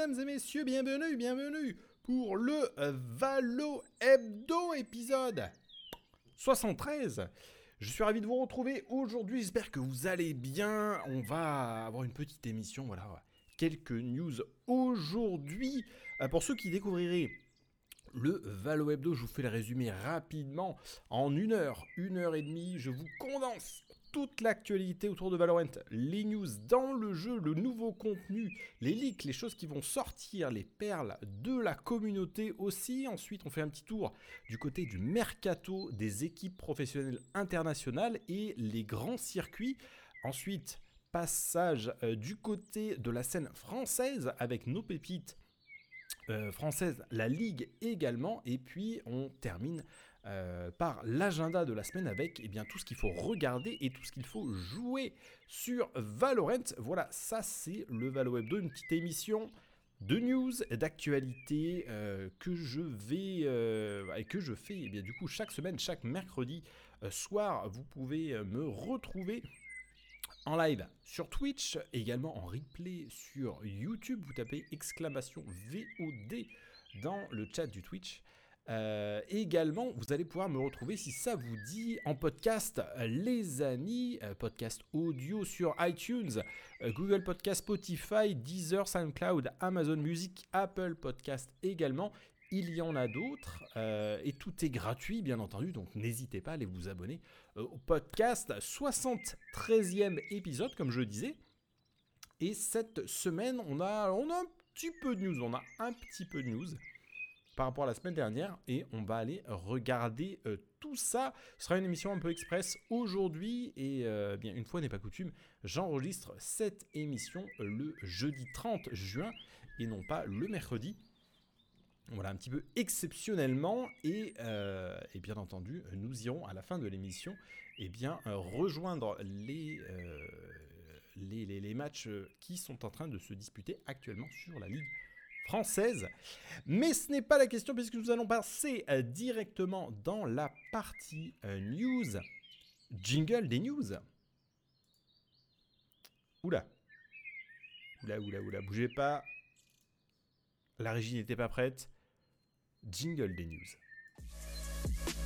mesdames et messieurs, bienvenue, bienvenue pour le Valo Hebdo épisode 73. Je suis ravi de vous retrouver aujourd'hui, j'espère que vous allez bien. On va avoir une petite émission, voilà, quelques news aujourd'hui. Euh, pour ceux qui découvriraient le Valo Hebdo, je vous fais le résumé rapidement en une heure, une heure et demie. Je vous condense toute l'actualité autour de Valorant, les news dans le jeu, le nouveau contenu, les leaks, les choses qui vont sortir, les perles de la communauté aussi. Ensuite, on fait un petit tour du côté du mercato des équipes professionnelles internationales et les grands circuits. Ensuite, passage euh, du côté de la scène française avec nos pépites euh, françaises, la Ligue également. Et puis on termine euh, par l'agenda de la semaine avec eh bien, tout ce qu'il faut regarder et tout ce qu'il faut jouer sur Valorant. Voilà, ça c'est le Valo Hebdo, une petite émission de news, d'actualité euh, que je vais euh, et que je fais eh bien, du coup chaque semaine, chaque mercredi soir. Vous pouvez me retrouver en live sur Twitch, également en replay sur YouTube. Vous tapez exclamation VOD dans le chat du Twitch. Euh, également, vous allez pouvoir me retrouver si ça vous dit en podcast, les amis, euh, podcast audio sur iTunes, euh, Google Podcast, Spotify, Deezer, SoundCloud, Amazon Music, Apple Podcast également. Il y en a d'autres et tout est gratuit bien entendu, donc n'hésitez pas à aller vous abonner au podcast 73e épisode comme je disais. Et cette semaine, on a, on a un petit peu de news, on a un petit peu de news par rapport à la semaine dernière et on va aller regarder euh, tout ça. Ce sera une émission un peu express aujourd'hui et euh, bien une fois n'est pas coutume, j'enregistre cette émission le jeudi 30 juin et non pas le mercredi. Voilà, un petit peu exceptionnellement, et, euh, bien entendu, nous irons à la fin de l'émission et eh bien, rejoindre les matchs qui sont en train de se disputer actuellement sur la Ligue Mais ce n'est pas la question puisque nous allons passer euh, directement dans la partie euh, news. Jingle des news. Oula. Oula, oula, oula, bougez pas. La régie n'était pas prête. Jingle des news.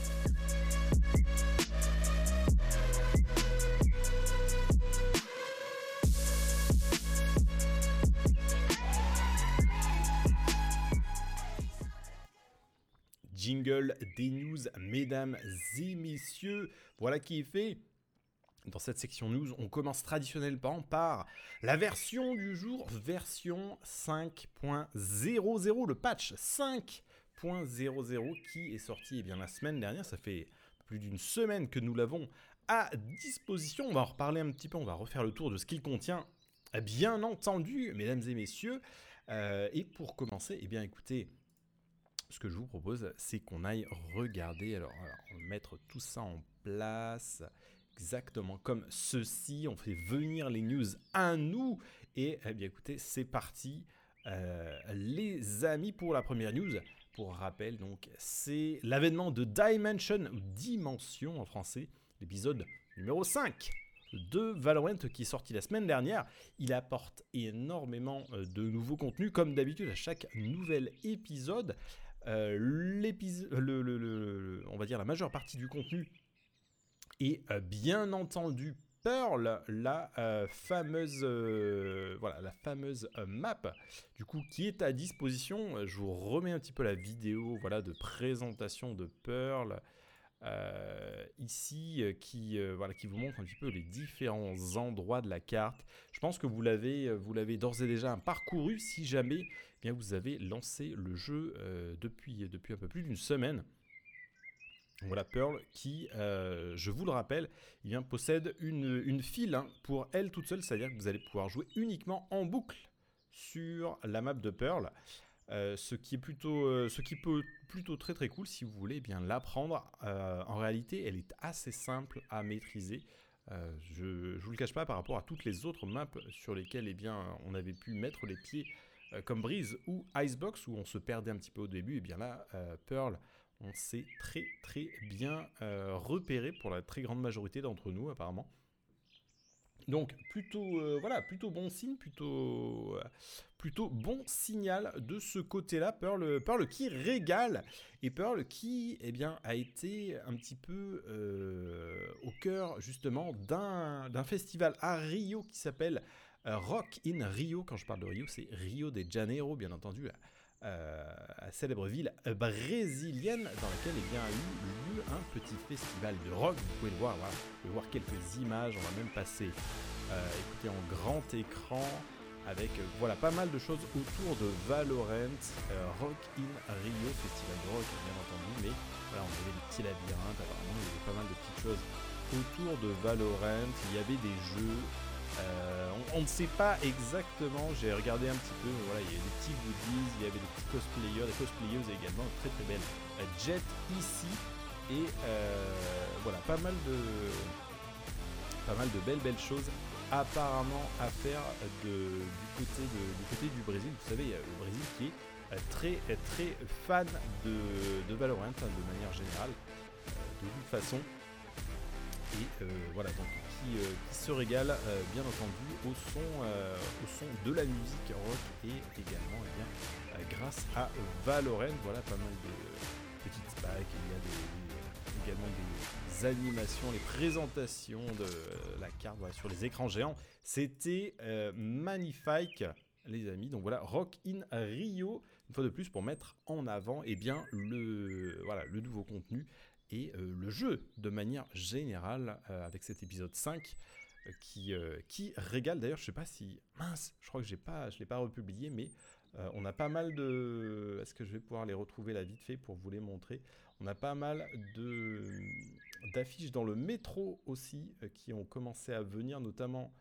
Jingle des news, mesdames et messieurs. Voilà qui est fait. Dans cette section news, on commence traditionnellement par la version du jour, version 5.00, le patch 5.00 qui est sorti eh bien, la semaine dernière. Ça fait plus d'une semaine que nous l'avons à disposition. On va en reparler un petit peu, on va refaire le tour de ce qu'il contient. Bien entendu, mesdames et messieurs. Euh, et pour commencer, eh bien écoutez, ce que je vous propose, c'est qu'on aille regarder, alors, on va mettre tout ça en place, exactement comme ceci, on fait venir les news à nous, et eh bien écoutez, c'est parti, euh, les amis, pour la première news, pour rappel, donc, c'est l'avènement de Dimension, ou Dimension en français, l'épisode numéro 5 de Valorant qui est sorti la semaine dernière. Il apporte énormément euh, de nouveaux contenus, comme d'habitude à chaque nouvel épisode. Euh, le, on va dire la majeure partie du contenu est euh, bien entendu Pearl, la euh, fameuse, voilà, la fameuse map, du coup, qui est à disposition. Je vous remets un petit peu la vidéo, voilà, de présentation de Pearl. Euh, ici euh, qui, euh, voilà, qui vous montre un petit peu les différents endroits de la carte. Je pense que vous l'avez, vous l'avez d'ores et déjà parcouru si jamais eh bien, vous avez lancé le jeu depuis, depuis un peu plus d'une semaine. Voilà Pearl qui, je vous le rappelle, eh bien, possède une, une file hein, pour elle toute seule, c'est-à-dire que vous allez pouvoir jouer uniquement en boucle sur la map de Pearl. Euh, ce qui est plutôt, euh, peut plutôt très très cool si vous voulez bien l'apprendre. Euh, en réalité, elle est assez simple à maîtriser. je ne vous le cache pas par rapport à toutes les autres maps sur lesquelles eh on avait pu mettre les pieds comme Breeze ou Icebox où on se perdait un petit peu au début. Et eh bien là, Pearl, on s'est très très bien repéré pour la très grande majorité d'entre nous apparemment. Donc plutôt euh, voilà, plutôt bon signe, plutôt euh, plutôt bon signal de ce côté-là. Pearl, Pearl qui régale et Pearl qui eh bien a été un petit peu euh, au cœur justement d'un festival à Rio qui s'appelle Rock in Rio. Quand je parle de Rio, c'est Rio de Janeiro, bien entendu, euh, célèbre ville brésilienne dans laquelle eh bien, a eu lieu un petit festival de rock. Vous pouvez le voir, voir quelques images, on va même passer euh, écouter en grand écran avec euh, voilà pas mal de choses autour de Valorant, Rock in Rio, festival de rock bien entendu, mais voilà on avait des petits labyrinthes, apparemment il y avait pas mal de petites choses autour de Valorant, il y avait des jeux, euh, on, ne sait pas exactement, j'ai regardé un petit peu, voilà, il y avait des petits goodies, il y avait des petits cosplayers, des cosplayeuses également, très très belle euh, jet ici, et euh, voilà, pas mal de pas mal de belles belles choses apparemment à faire du, côté du côté du Brésil. Vous savez, il y a le Brésil qui est très très fan de, de Valorant hein, de manière générale, de toute façon. Et voilà, donc euh, se régale euh, bien entendu au son, euh, au son de la musique rock et également eh bien, grâce à Valorant. Voilà pas mal de petites packs, il y a des, également des animations, les présentations de la carte sur les écrans géants. C'était magnifique les amis. Donc voilà, Rock in Rio, une fois de plus pour mettre en avant eh bien, le, voilà, le nouveau contenu et euh, le jeu de manière générale euh, avec cet épisode 5 euh, qui, qui régale. D'ailleurs, je sais pas si mince, je crois que j'ai pas, je l'ai pas republié, mais on a pas mal de. Est-ce que je vais pouvoir les retrouver là vite fait pour vous les montrer On a pas mal de d'affiches dans le métro aussi qui ont commencé à venir, notamment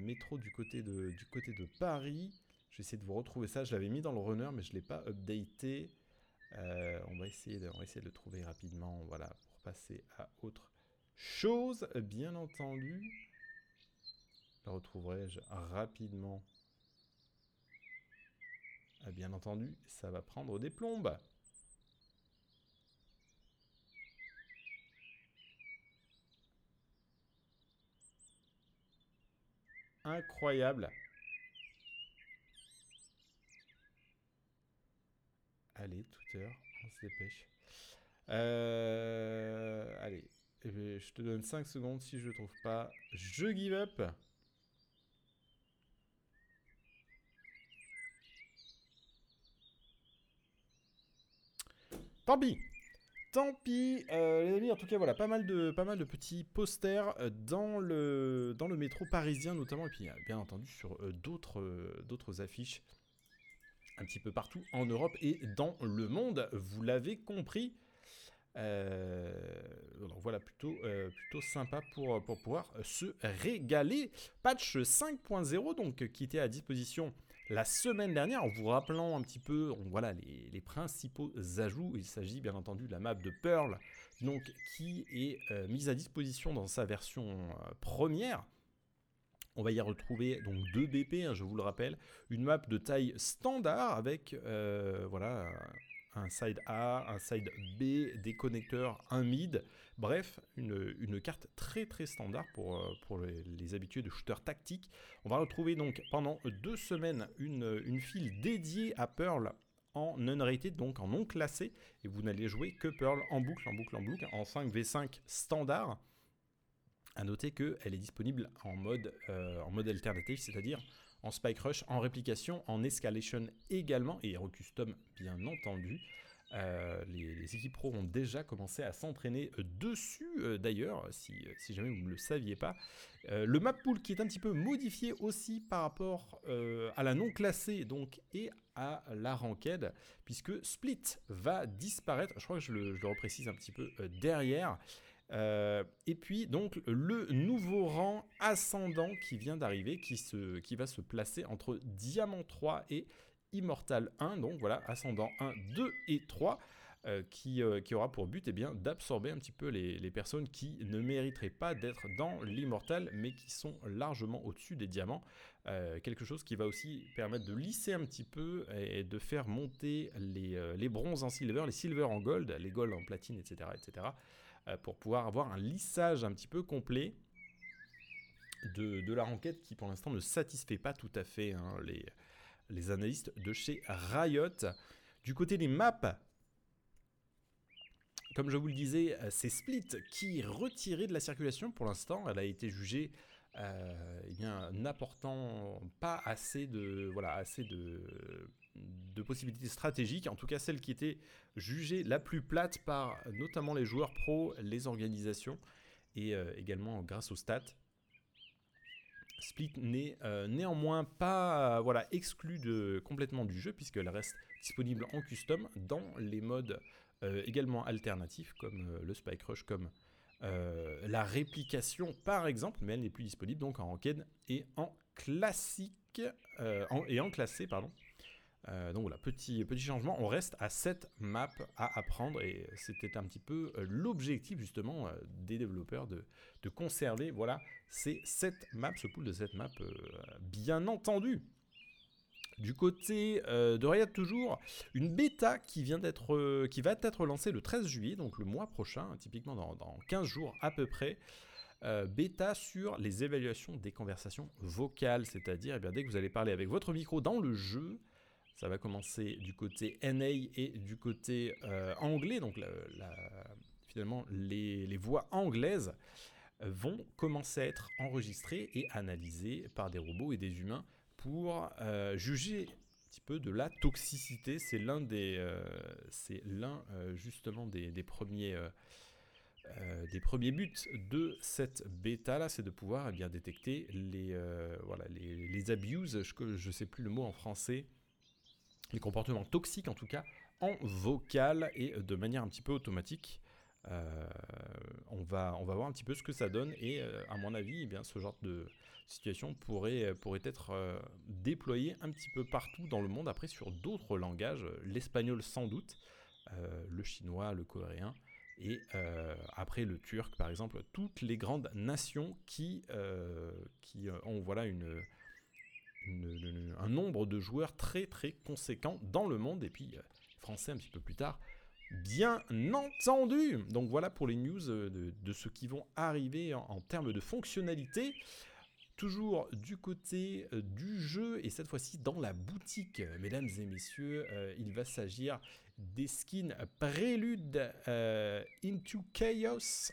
métro du côté de du côté de Paris. Je vais essayer de vous retrouver ça. Je l'avais mis dans le runner, mais je l'ai pas updaté. Euh, on, va essayer de, le trouver rapidement, voilà, pour passer à autre chose, bien entendu. Le retrouverai-je rapidement ah, Bien entendu, ça va prendre des plombes. Incroyable. Allez, Twitter, on se dépêche. Euh, allez, eh ben, je te donne 5 secondes. Si je ne trouve pas, je give up. Tant pis Tant pis, euh, les amis, en tout cas, voilà, pas mal de, pas mal de petits posters euh, dans le, dans le métro parisien notamment, et puis bien entendu sur d'autres d'autres affiches un petit peu partout en Europe et dans le monde, vous l'avez compris. Euh, voilà, plutôt, euh, plutôt sympa pour, pour pouvoir se régaler. Patch 5.0, donc, qui était à disposition la semaine dernière, en vous rappelant un petit peu voilà, les, les principaux ajouts. Il s'agit bien entendu de la map de Pearl, donc, qui est euh, mise à disposition dans sa version première. On va y retrouver donc deux BP, hein, je vous le rappelle, une map de taille standard avec euh, voilà un side A, un side B, des connecteurs, un mid, bref, une, carte très très standard pour, euh, pour les, habitués de shooter tactique. On va retrouver donc pendant deux semaines une, une file dédiée à Pearl en non-rated, donc en non classé, et vous n'allez jouer que Pearl en boucle, en boucle, en boucle, en 5v5 standard. A noter qu'elle est disponible en mode, euh, en mode alternatif, c'est-à-dire en Spike Rush, en réplication, en Escalation également, et Hero Custom bien entendu. Euh, les, équipes pro ont déjà commencé à s'entraîner dessus euh, d'ailleurs, si, jamais vous ne le saviez pas. le map pool qui est un petit peu modifié aussi par rapport à la non classée donc, et à la ranked, puisque Split va disparaître. Je crois que je le, je le reprécise un petit peu derrière. Euh, et puis donc le nouveau rang ascendant qui vient d'arriver, qui, qui va se placer entre Diamant 3 et Immortal 1. Donc voilà, ascendant 1, 2 et 3. Euh, qui, euh, qui, aura pour but eh d'absorber un petit peu les, personnes qui ne mériteraient pas d'être dans l'immortal, mais qui sont largement au-dessus des diamants. quelque chose qui va aussi permettre de lisser un petit peu et de faire monter les, les bronzes en silver, les silver en gold, les gold en platine, etc. etc. Euh, pour pouvoir avoir un lissage un petit peu complet de, la renquête qui pour l'instant ne satisfait pas tout à fait hein, les, les analystes de chez Riot. Du côté des maps, comme je vous le disais, c'est Split qui est retiré de la circulation pour l'instant. Elle a été jugée euh, eh n'apportant pas assez de, voilà, assez de, de possibilités stratégiques, en tout cas celle qui était jugée la plus plate par notamment les joueurs pros, les organisations et euh, également grâce aux stats. Split n'est euh, néanmoins pas voilà, exclu de, complètement du jeu puisqu'elle reste disponible en custom dans les modes euh, également alternatifs comme le Spike Rush, comme la réplication par exemple, mais elle n'est plus disponible donc en ranked et en classique et en classé pardon. Euh, donc voilà, petit, petit changement. On reste à 7 maps à apprendre et c'était un petit peu euh, l'objectif justement euh, des développeurs de, conserver voilà, ces 7 maps, ce pool de 7 maps, bien entendu. Du côté de Riot toujours, une bêta qui, vient d'être, va être lancée le 13 juillet, donc le mois prochain, typiquement dans, 15 jours à peu près. bêta sur les évaluations des conversations vocales, c'est-à-dire eh dès que vous allez parler avec votre micro dans le jeu, ça va commencer du côté NA et du côté euh, anglais. Donc finalement, les, voix anglaises vont commencer à être enregistrées et analysées par des robots et des humains pour euh, juger un petit peu de la toxicité. C'est l'un des, euh, c'est l'un justement des, premiers. des premiers buts de cette bêta là, c'est de pouvoir eh bien détecter les voilà les, les abuses, je ne sais plus le mot en français, les comportements toxiques en tout cas, en vocal et de manière un petit peu automatique. Euh, on, va, on va voir un petit peu ce que ça donne et euh, à mon avis, eh bien, ce genre de situation pourrait, pourrait être euh, déployé un petit peu partout dans le monde, après sur d'autres langages, l'espagnol sans doute, le chinois, le coréen, et après le turc par exemple, toutes les grandes nations qui, qui ont voilà, une, un nombre de joueurs très très conséquent dans le monde, et puis euh, français un petit peu plus tard, bien entendu. Donc voilà pour les news euh, de, ce qui vont arriver en, termes de fonctionnalité. Toujours du côté euh, du jeu, et cette fois-ci dans la boutique, mesdames et messieurs, il va s'agir des skins Prélude Into Chaos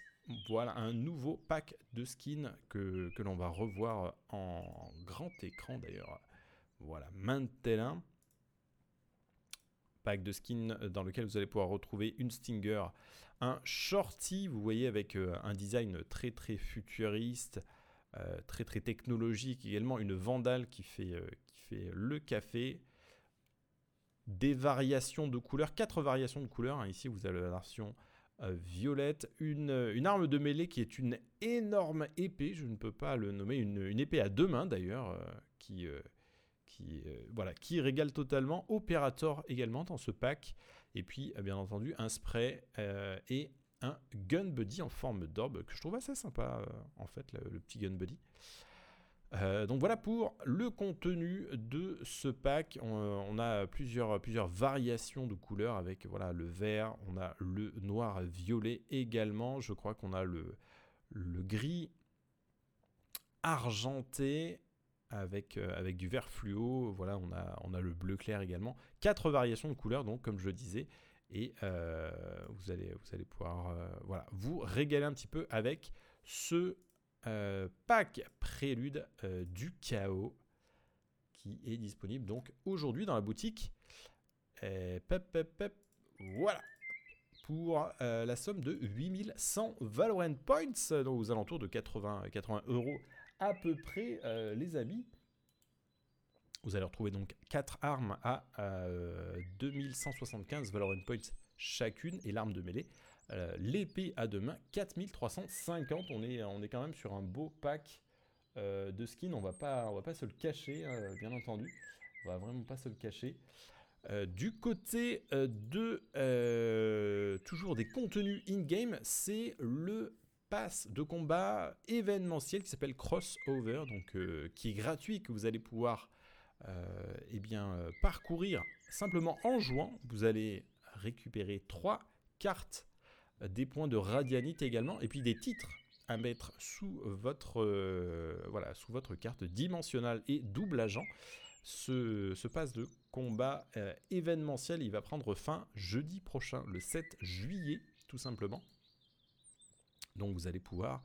voilà un nouveau pack de skins que, l'on va revoir en grand écran d'ailleurs. Voilà, maintenant. Pack de skins dans lequel vous allez pouvoir retrouver une Stinger, un Shorty, vous voyez, avec euh, un design très très futuriste, euh, très très technologique, également une Vandale qui fait, euh, qui fait le café, des variations de couleurs, quatre variations de couleurs. Hein. Ici, vous avez la version violette, une, euh, une, arme de mêlée qui est une énorme épée, je ne peux pas le nommer, une, épée à deux mains d'ailleurs, euh, qui régale totalement. Operator également dans ce pack, et puis bien entendu un spray et un gun buddy en forme d'orbe que je trouve assez sympa en fait, le petit gun buddy. Euh, donc voilà pour le contenu de ce pack. On, a plusieurs, plusieurs variations de couleurs avec voilà, le vert, on a le noir violet également. Je crois qu'on a le, le gris argenté avec, euh, avec du vert fluo. Voilà, on a, on a le bleu clair également. Quatre variations de couleurs, donc comme je disais. Et euh, vous, allez, vous allez pouvoir voilà, vous régaler un petit peu avec ce euh, pack prélude euh, du chaos qui est disponible donc aujourd'hui dans la boutique. pep, voilà. Pour euh, la somme de 8100 Valorant Points, donc aux alentours de 80, 80 euros à peu près, les amis. Vous allez retrouver donc 4 armes à 2175 Valorant Points chacune et l'arme de mêlée euh, l'épée à deux mains, 4350. On est, quand même sur un beau pack euh, de skins. On va pas, on va pas se le cacher, hein, bien entendu. On va vraiment pas se le cacher. Euh, du côté de toujours des contenus in-game, c'est le pass de combat événementiel qui s'appelle Crossover, donc qui est gratuit, que vous allez pouvoir eh parcourir simplement en jouant. Vous allez récupérer trois cartes des points de radianite également, et puis des titres à mettre sous votre, voilà, sous votre carte dimensionnelle et double agent. Ce, ce pass de combat événementiel, il va prendre fin jeudi prochain, le 7 juillet, tout simplement. Donc vous allez pouvoir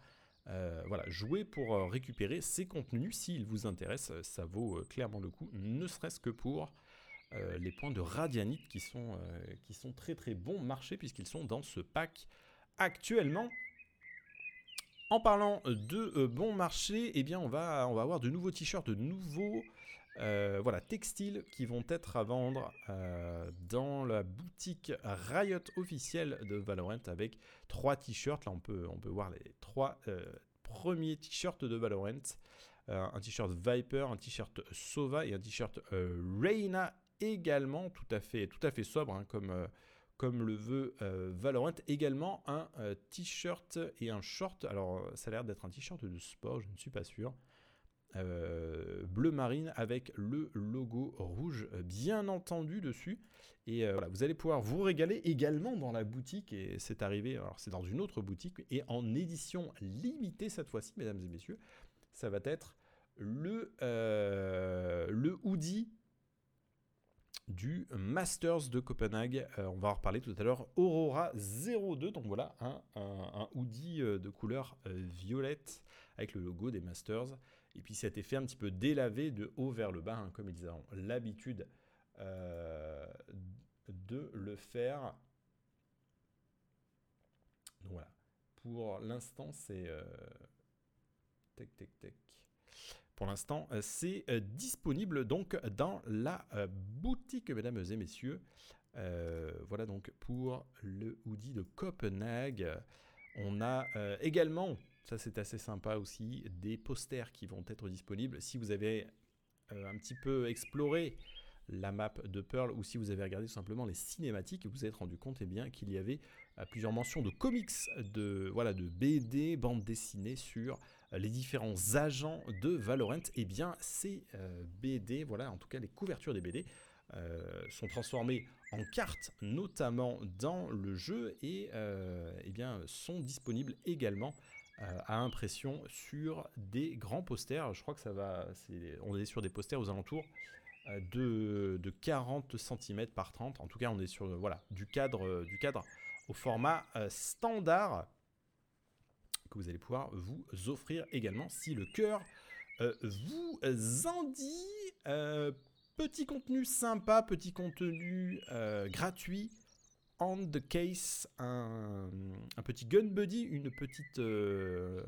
euh, voilà, jouer pour euh, récupérer ces contenus. S'ils vous intéressent, ça vaut euh, clairement le coup, ne serait-ce que pour les points de radianite qui sont, qui sont très très bon marché puisqu'ils sont dans ce pack actuellement. En parlant de bon marché, eh bien on va, on va avoir de nouveaux t-shirts, de nouveaux euh, voilà, textiles qui vont être à vendre euh, dans la boutique Riot officielle de Valorant avec trois t-shirts. Là, on peut, on peut voir les trois euh, premiers t-shirts de Valorant. un t-shirt Viper, un t-shirt Sova et un t-shirt Reina également, tout à fait, tout à fait sobre, hein, comme, comme le veut Valorant. Également un t-shirt et un short. Alors, ça a l'air d'être un t-shirt de sport, je ne suis pas sûr. Euh, bleu marine avec le logo rouge bien entendu dessus. Et euh, voilà, vous allez pouvoir vous régaler également dans la boutique. Et c'est arrivé, alors c'est dans une autre boutique et en édition limitée cette fois-ci, mesdames et messieurs. Ça va être le, euh, le hoodie du Masters de Copenhague. on va en reparler tout à l'heure. Aurora 02. Donc voilà, un, un hoodie de couleur violette avec le logo des Masters. Et puis cet effet un petit peu délavé de haut vers le bas, hein, comme ils ont l'habitude euh, de le faire. Donc voilà. Pour l'instant, c'est... Euh, tech, tech, tech. Pour l'instant, euh, c'est disponible donc dans la boutique, mesdames et messieurs. voilà donc pour le hoodie de Copenhague. On a également ça, c'est assez sympa aussi. Des posters qui vont être disponibles. Si vous avez euh, un petit peu exploré la map de Pearl ou si vous avez regardé simplement les cinématiques, vous vous êtes rendu compte eh bien, qu'il y avait euh, plusieurs mentions de comics, de, voilà, de BD, bandes dessinées sur euh, les différents agents de Valorant. Eh bien, ces BD, voilà, en tout cas les couvertures des BD, sont transformées en cartes, notamment dans le jeu, et eh bien, sont disponibles également euh, à impression sur des grands posters. Je crois que ça va. on est sur des posters aux alentours euh, de, de, 40 cm par 30. En tout cas, on est sur voilà, du, cadre, euh, du cadre au format standard que vous allez pouvoir vous offrir également si le cœur vous en dit. petit contenu sympa, petit contenu gratuit on the case, un, petit gun buddy, une petite, euh,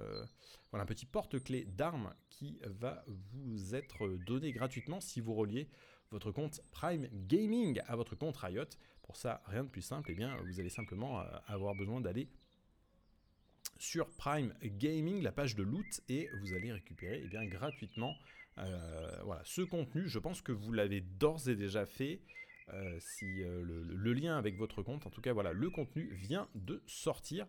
voilà, un petit porte-clés d'armes qui va vous être donné gratuitement si vous reliez votre compte Prime Gaming à votre compte Riot. Pour ça, rien de plus simple, eh bien, vous allez simplement euh, avoir besoin d'aller sur Prime Gaming, la page de loot, et vous allez récupérer eh bien, gratuitement euh, voilà, ce contenu. Je pense que vous l'avez d'ores et déjà fait. Euh, si euh, le, lien avec votre compte, en tout cas voilà, le contenu vient de sortir.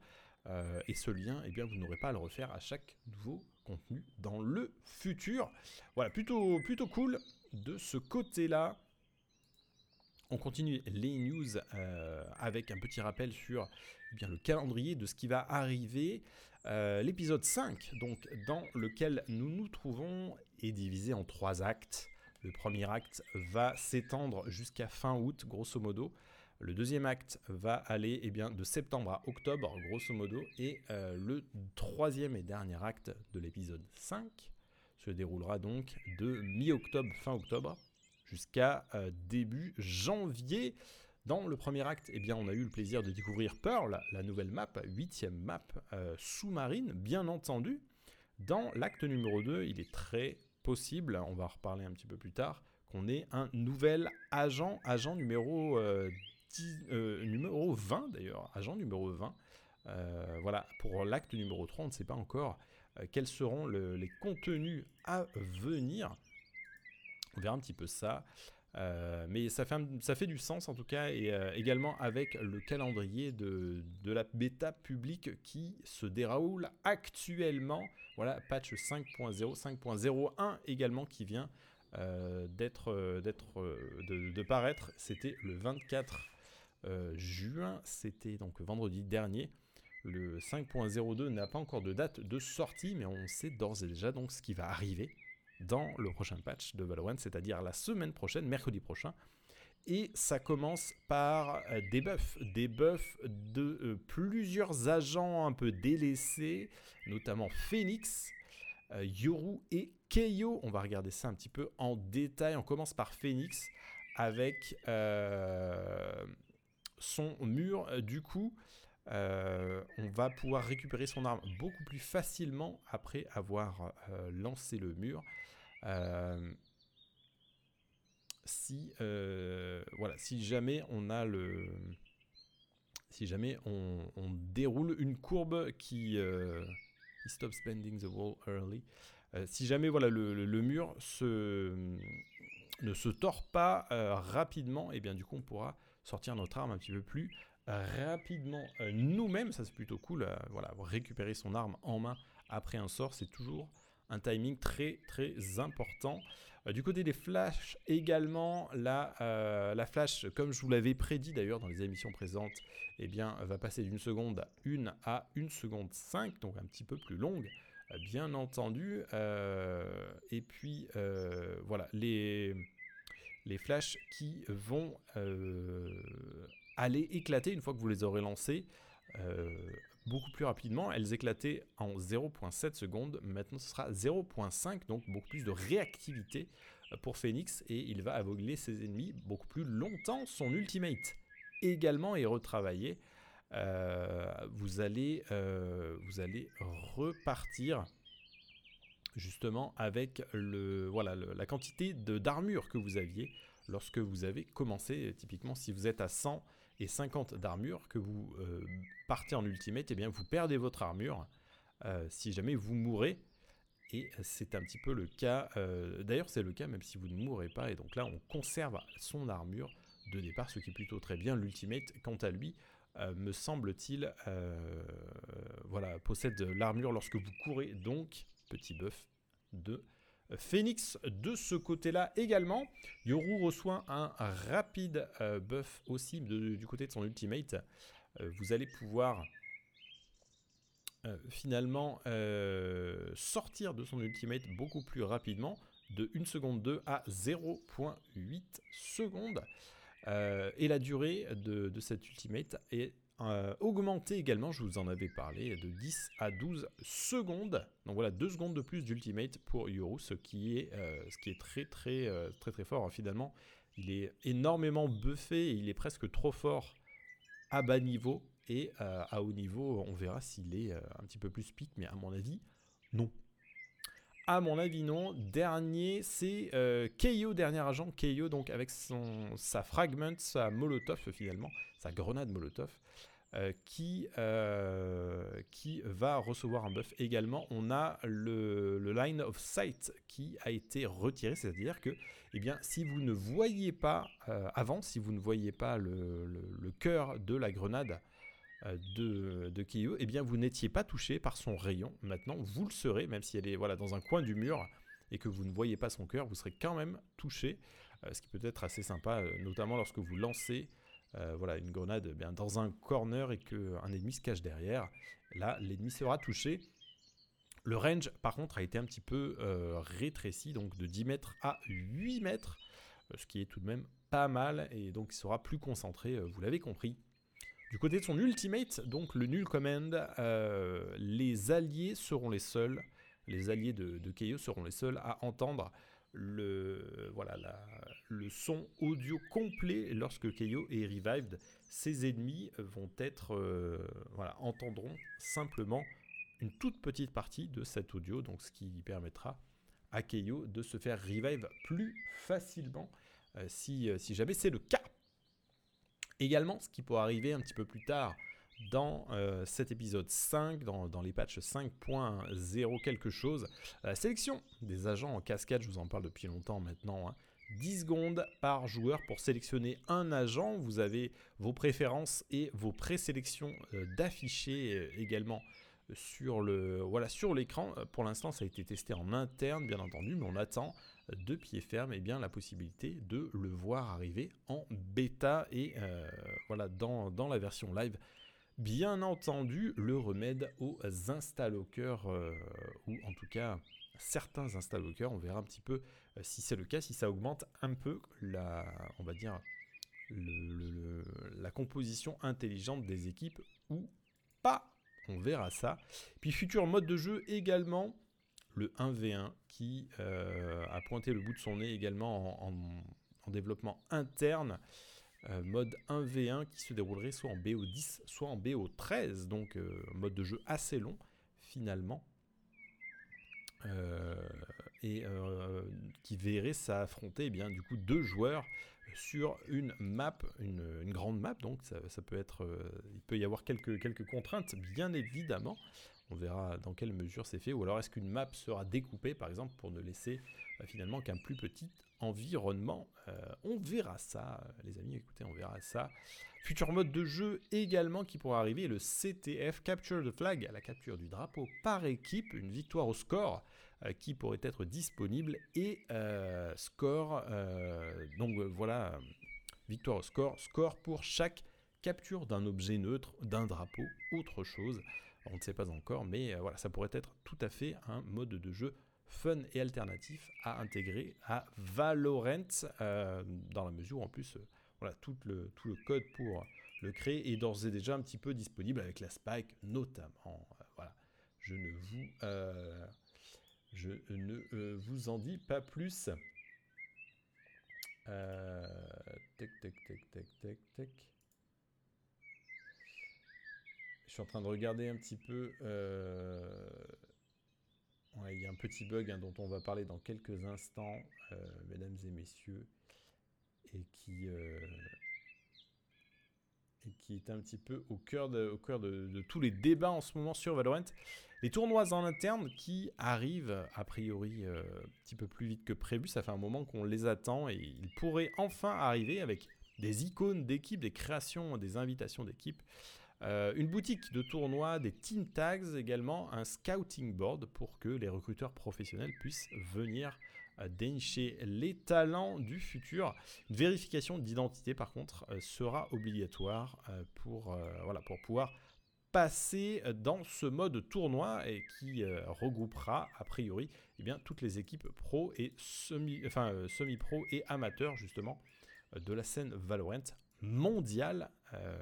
Et ce lien, eh bien, vous n'aurez pas à le refaire à chaque nouveau contenu dans le futur. Voilà, plutôt, plutôt cool de ce côté-là. On continue les news avec un petit rappel sur eh le calendrier de ce qui va arriver. L'épisode 5, donc, dans lequel nous nous trouvons, est divisé en trois actes. Le premier acte va s'étendre jusqu'à fin août, grosso modo. Le deuxième acte va aller eh de septembre à octobre, grosso modo. Et euh, le troisième et dernier acte de l'épisode 5 se déroulera donc de mi-octobre, fin octobre, jusqu'à euh, début janvier. Dans le premier acte, eh bien, on a eu le plaisir de découvrir Pearl, la nouvelle map, huitième map euh, sous-marine, bien entendu. Dans l'acte numéro 2, il est très possible, on va en reparler un petit peu plus tard, qu'on ait un nouvel agent, agent numéro, euh, euh, numéro 20 d'ailleurs, agent numéro 20. Euh, voilà, pour l'acte numéro 3, on ne sait pas encore quels seront les contenus à venir. On verra un petit peu ça. mais ça fait, ça fait du sens en tout cas, et également avec le calendrier de, de, la bêta publique qui se déroule actuellement voilà, patch 5.0, 5.01 également qui vient euh, d'être, euh, d'être, euh, de, paraître. C'était le 24 juin, c'était donc vendredi dernier. Le 5.02 n'a pas encore de date de sortie, mais on sait d'ores et déjà donc ce qui va arriver dans le prochain patch de Valorant, c'est-à-dire la semaine prochaine, mercredi prochain. Et ça commence par euh, des buffs, des buffs de euh, plusieurs agents un peu délaissés, notamment Phoenix, euh, Yoru et Keio. On va regarder ça un petit peu en détail. On commence par Phoenix avec son mur. Du coup, on va pouvoir récupérer son arme beaucoup plus facilement après avoir lancé le mur si, euh, voilà, si jamais on a le. Si jamais on, déroule une courbe qui. Euh, stop spending the wall early. Euh, si jamais voilà, le, mur ne se tord pas rapidement, et eh bien du coup on pourra sortir notre arme un petit peu plus rapidement nous-mêmes. Ça c'est plutôt cool. voilà, récupérer son arme en main après un sort, c'est toujours un timing très très important. Euh, du côté des flashs également, la, euh, la flash, comme je vous l'avais prédit d'ailleurs dans les émissions présentes, eh bien, va passer d'une seconde 1 à 1 seconde 5, donc un petit peu plus longue, euh, bien entendu. et puis, voilà, les, les flashs qui vont aller éclater une fois que vous les aurez lancés beaucoup plus rapidement. Elles éclataient en 0.7 secondes. Maintenant, ce sera 0.5, donc beaucoup plus de réactivité euh, pour Phoenix. Et il va aveugler ses ennemis beaucoup plus longtemps. Son ultimate également est retravaillé. Euh, vous, allez, euh, vous allez repartir justement avec le, voilà, la quantité d'armure que vous aviez lorsque vous avez commencé. Typiquement, si vous êtes à 100 et 50 d'armure, que vous euh, partez en ultimate, et eh bien vous perdez votre armure euh, si jamais vous mourrez. Et c'est un petit peu le cas, euh, d'ailleurs c'est le cas même si vous ne mourrez pas, et donc là on conserve son armure de départ, ce qui est plutôt très bien. L'ultimate, quant à lui, me semble-t-il, voilà, possède l'armure lorsque vous courez, donc petit buff de Phoenix de ce côté-là également. Yoru reçoit un rapide euh, buff aussi du côté de son ultimate. Euh, vous allez pouvoir euh, finalement sortir de son ultimate beaucoup plus rapidement de 1 seconde 2 à 0.8 secondes. et la durée de, de cet ultimate est euh, augmenté également, je vous en avais parlé, de 10 à 12 secondes. Donc voilà, 2 secondes de plus d'ultimate pour Yoru, ce qui est, euh, ce qui est très très euh, très très fort hein, finalement. Il est énormément buffé il est presque trop fort à bas niveau. Et à haut niveau, on verra s'il est un petit peu plus pique, mais à mon avis, non. À mon avis, non. Dernier, c'est Keio, dernier agent. Keio, donc avec son, sa fragment, sa molotov finalement, sa grenade molotov. Euh, qui, euh, qui va recevoir un buff également. On a le, line of sight qui a été retiré, c'est-à-dire que eh bien, si vous ne voyez pas euh, avant, si vous ne voyez pas le, le, cœur de la grenade de, de eh bien vous n'étiez pas touché par son rayon. Maintenant, vous le serez, même si elle est voilà, dans un coin du mur et que vous ne voyez pas son cœur, vous serez quand même touché, ce qui peut être assez sympa, notamment lorsque vous lancez euh, voilà, une grenade eh bien, dans un corner et qu'un ennemi se cache derrière, là, l'ennemi sera touché. Le range, par contre, a été un petit peu euh, rétréci, donc de 10 mètres à 8 mètres, euh, ce qui est tout de même pas mal, et donc il sera plus concentré, vous l'avez compris. Du côté de son ultimate, donc le nul command, les alliés seront les seuls, les alliés de, de Keio seront les seuls à entendre le, voilà, le son audio complet lorsque Keio est revived. Ses ennemis vont être, euh, voilà, entendront simplement une toute petite partie de cet audio, donc ce qui permettra à Keio de se faire revive plus facilement euh, si, euh, si jamais c'est le cas. Également, ce qui peut arriver un petit peu plus tard dans euh, cet épisode 5, dans, les patchs 5.0 quelque chose. La sélection des agents en cascade, je vous en parle depuis longtemps maintenant. 10 hein. secondes par joueur pour sélectionner un agent. Vous avez vos préférences et vos présélections euh, d'afficher euh, également sur le voilà sur l'écran. Pour l'instant, ça a été testé en interne, bien entendu, mais on attend de pied ferme eh bien la possibilité de le voir arriver en bêta et voilà dans, dans la version live bien entendu le remède aux installokers, ou en tout cas certains installokers. On verra un petit peu si c'est le cas, si ça augmente un peu la, on va dire, la composition intelligente des équipes ou pas. On verra ça. Puis futur mode de jeu également, le 1v1 qui euh, a pointé le bout de son nez également en, développement interne. Euh, mode 1v1 qui se déroulerait soit en BO10, soit en BO13, donc euh, mode de jeu assez long finalement. et qui verrait s'affronter eh bien du coup deux joueurs sur une map, une, grande map, donc ça, peut être, il peut y avoir quelques contraintes bien évidemment. On verra dans quelle mesure c'est fait. Ou alors est-ce qu'une map sera découpée par exemple pour ne laisser euh, finalement qu'un plus petit environnement? Euh, on verra ça, les amis, écoutez, on verra ça. Futur mode de jeu également qui pourra arriver, le CTF, Capture the Flag, la capture du drapeau par équipe, une victoire au score euh, qui pourrait être disponible et score, donc voilà, victoire au score, score pour chaque capture d'un objet neutre, d'un drapeau, autre chose. On ne sait pas encore, mais euh, voilà, ça pourrait être tout à fait un mode de jeu fun et alternatif à intégrer à Valorant, euh, dans la mesure où en plus, euh, voilà, tout le, code pour le créer est d'ores et déjà un petit peu disponible avec la Spike notamment. voilà, je ne vous, ne vous en dis pas plus. Je suis en train de regarder un petit peu. Euh, il y a un petit bug hein, dont on va parler dans quelques instants, euh, mesdames et messieurs, et qui, euh, et qui est un petit peu au cœur, de, au cœur de, tous les débats en ce moment sur Valorant. Les tournois en interne qui arrivent a priori un petit peu plus vite que prévu. Ça fait un moment qu'on les attend et ils pourraient enfin arriver avec des icônes d'équipe, des créations, des invitations d'équipe. Euh, une boutique de tournois, des team tags également, un scouting board pour que les recruteurs professionnels puissent venir euh, dénicher les talents du futur. Une vérification d'identité par contre euh, sera obligatoire pour, voilà, pour pouvoir passer dans ce mode tournoi et qui regroupera a priori eh bien, toutes les équipes pro et semi, enfin, semi-pro et amateurs justement de la scène Valorant mondial, euh,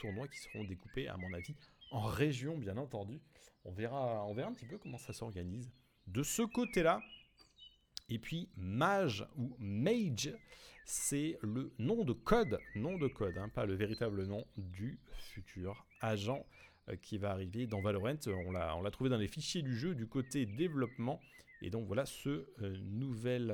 tournois qui seront découpés, à mon avis, en régions, bien entendu. On verra, on verra un petit peu comment ça s'organise de ce côté-là. Et puis Mage ou Mage, c'est le nom de code, nom de code, hein, pas le véritable nom du futur agent euh, qui va arriver dans Valorant. On l'a trouvé dans les fichiers du jeu du côté développement. Et donc voilà ce euh, nouvel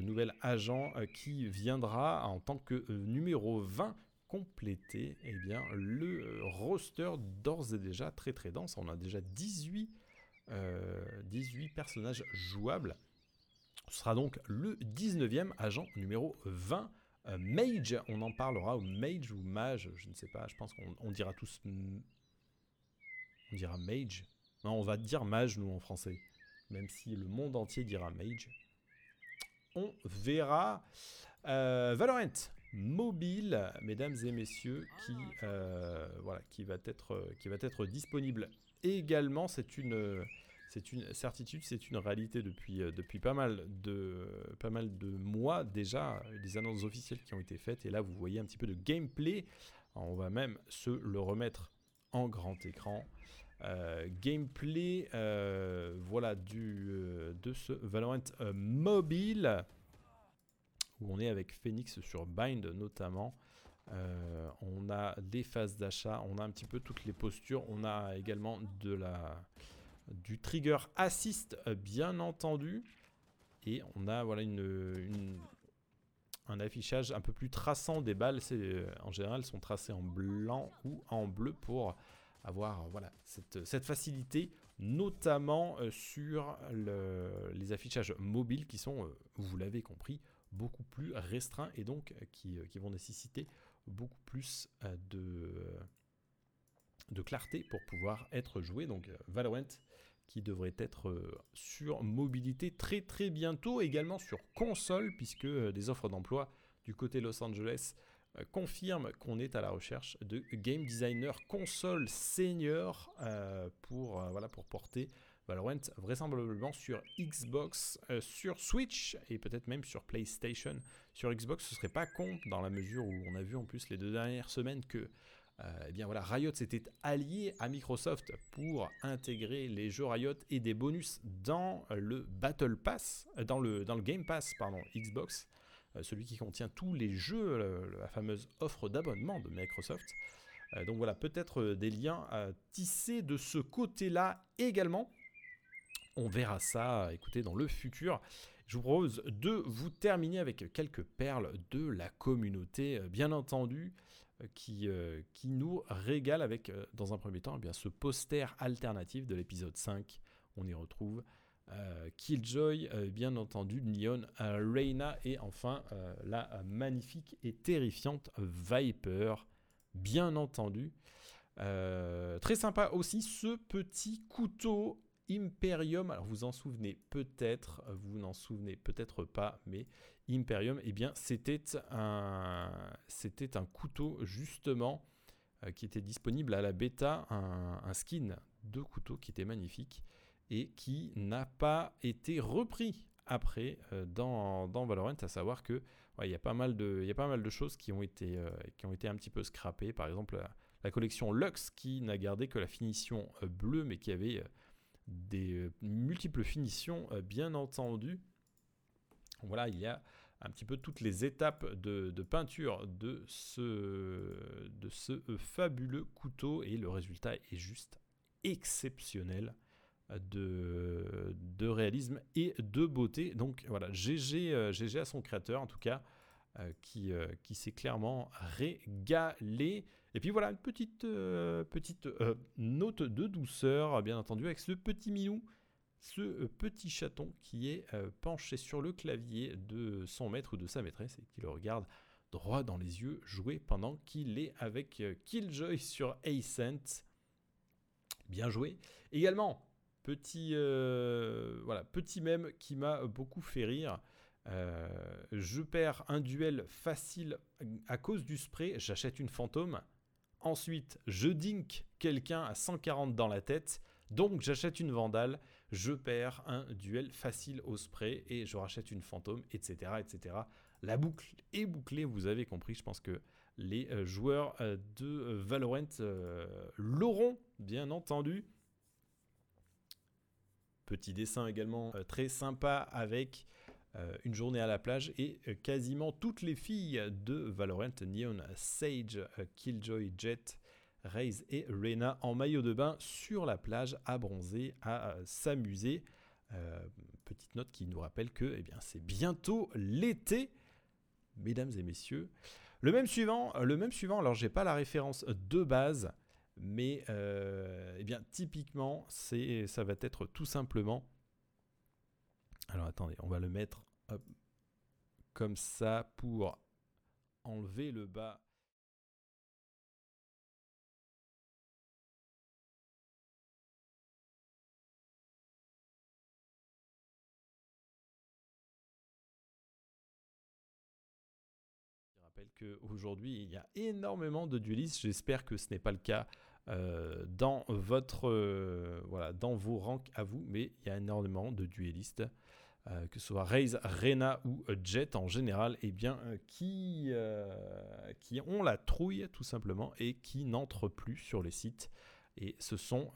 nouvel agent euh, qui viendra en tant que euh, numéro 20 compléter eh bien, le euh, roster d'ores et déjà très très dense. On a déjà 18, 18 personnages jouables. Ce sera donc le 19e agent numéro 20. mage, on en parlera, ou mage ou mage, je ne sais pas, je pense qu'on dira tous... On dira mage. Non, on va dire mage, nous, en français. Même si le monde entier dira mage on verra. Euh, mobile, mesdames et messieurs, qui, euh, voilà, qui, va être, qui va être disponible également. C'est une, c'est une certitude, c'est une réalité depuis, euh, depuis pas, mal de, pas mal de mois déjà. Des annonces officielles qui ont été faites. Et là, vous voyez un petit peu de gameplay. on va même se le remettre en grand écran. Euh, gameplay euh, voilà du euh, de ce Valorant mobile où on est avec Phoenix sur Bind notamment. On a des phases d'achat on a un petit peu toutes les postures. On a également de la du trigger assist bien entendu. Et on a voilà une, un affichage un peu plus traçant des balles. C'est en général sont tracées en blanc ou en bleu pour avoir voilà, cette, facilité, notamment euh, sur les affichages mobiles qui sont, euh, vous l'avez compris, beaucoup plus restreints et donc euh, qui, vont nécessiter beaucoup plus de, de clarté pour pouvoir être joué. Donc Valorant qui devrait être sur mobilité très très bientôt, également sur console, puisque des offres d'emploi du côté Los Angeles confirme qu'on est à la recherche de game designer console senior pour, voilà, pour porter Valorant vraisemblablement sur Xbox, sur Switch et peut-être même sur PlayStation. Sur Xbox, ce serait pas con dans la mesure où on a vu en plus les deux dernières semaines que eh bien voilà, Riot s'était allié à Microsoft pour intégrer les jeux Riot et des bonus dans le Battle Pass, dans le, dans le Game Pass pardon, Xbox, euh, celui qui contient tous les jeux, la fameuse offre d'abonnement de Microsoft. Euh, donc voilà, peut-être euh, des liens à tisser de ce côté-là également. On verra ça, écoutez, dans le futur. Je vous propose de vous terminer avec quelques perles de la communauté, bien entendu. Euh, qui, euh, nous régale avec, euh, dans un premier temps, eh bien, ce poster alternatif de l'épisode 5. On y retrouve Killjoy, bien entendu, Neon, Reina et enfin la magnifique et terrifiante Viper, bien entendu. très sympa aussi ce petit couteau Imperium, alors vous en souvenez peut-être, vous n'en souvenez peut-être pas, mais Imperium, eh bien c'était un, un couteau justement euh, qui était disponible à la bêta, un, skin de couteau qui était magnifique et qui n'a pas été repris après euh, dans, dans, Valorant, à savoir que il y a pas mal de, y a pas mal de choses qui ont été, euh, qui ont été un petit peu scrappées, par exemple la, collection Lux qui n'a gardé que la finition bleue mais qui avait des euh, multiples finitions, euh, bien entendu. Voilà, il y a un petit peu toutes les étapes de, peinture de ce, de ce euh, fabuleux couteau et le résultat est juste exceptionnel de, réalisme et de beauté. Donc voilà, GG, à son créateur en tout cas. Euh, qui, euh, qui s'est clairement régalé. Et puis voilà, une petite, euh, petite note de douceur, bien entendu, avec ce petit minou, ce petit chaton qui est penché sur le clavier de son maître ou de sa maîtresse et qui le regarde droit dans les yeux jouer pendant qu'il est avec Killjoy sur Ascent. Bien joué. Également, petit, petit mème qui m'a beaucoup fait rire. Euh, je perds un duel facile à cause du spray, j'achète une fantôme. Ensuite, je dink quelqu'un à 140 dans la tête, donc j'achète une vandale. Je perds un duel facile au spray et je rachète une fantôme, etc., etc. La boucle est bouclée, vous avez compris. Je pense que les euh, joueurs euh, de Valorant l'auront, bien entendu. Petit dessin également très sympa avec euh, une journée à la plage et euh, quasiment toutes les filles de Valorant, Neon, Sage, euh, Killjoy, Jet, Raze et Reyna en maillot de bain sur la plage à bronzer, à s'amuser. petite note qui nous rappelle que eh bien, c'est bientôt l'été, mesdames et messieurs. Le même suivant, le même suivant alors j'ai pas la référence de base, mais eh bien, typiquement, c'est, ça va être tout simplement alors attendez, on va le mettre comme ça pour enlever le bas. Je rappelle qu'aujourd'hui, il y a énormément de duelistes. J'espère que ce n'est pas le cas euh, dans, votre, euh, voilà, dans vos ranks à vous, mais il y a énormément de duelistes. Euh, que ce soit Raze, Rena ou Jet en général, eh bien, euh, qui, euh, qui ont la trouille tout simplement et qui n'entrent plus sur les sites. Et ce sont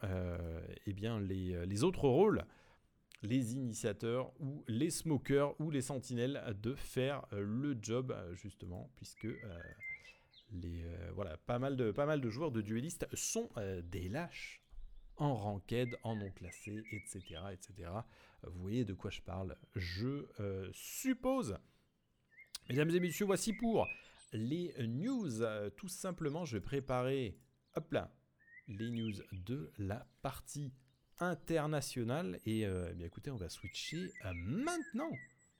eh bien, les, les, autres rôles, les initiateurs ou les smokers ou les sentinelles de faire le job justement, puisque les, voilà, pas, mal de, joueurs de duellistes sont des lâches en ranked, en non classé, etc., etc. Vous voyez de quoi je parle, je euh, suppose. Mesdames et messieurs, voici pour les news. tout simplement, je vais préparer, hop les news de la partie internationale. Et euh, eh bien écoutez, on va switcher euh, maintenant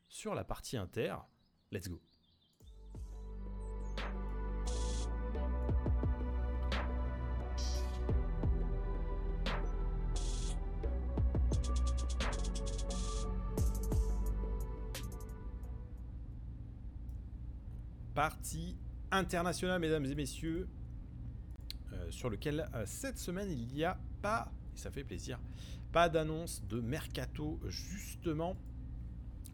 sur la partie inter. Let's go. Partie international, mesdames et messieurs, sur lequel cette semaine il n'y a pas, et ça fait plaisir, pas d'annonce de mercato justement.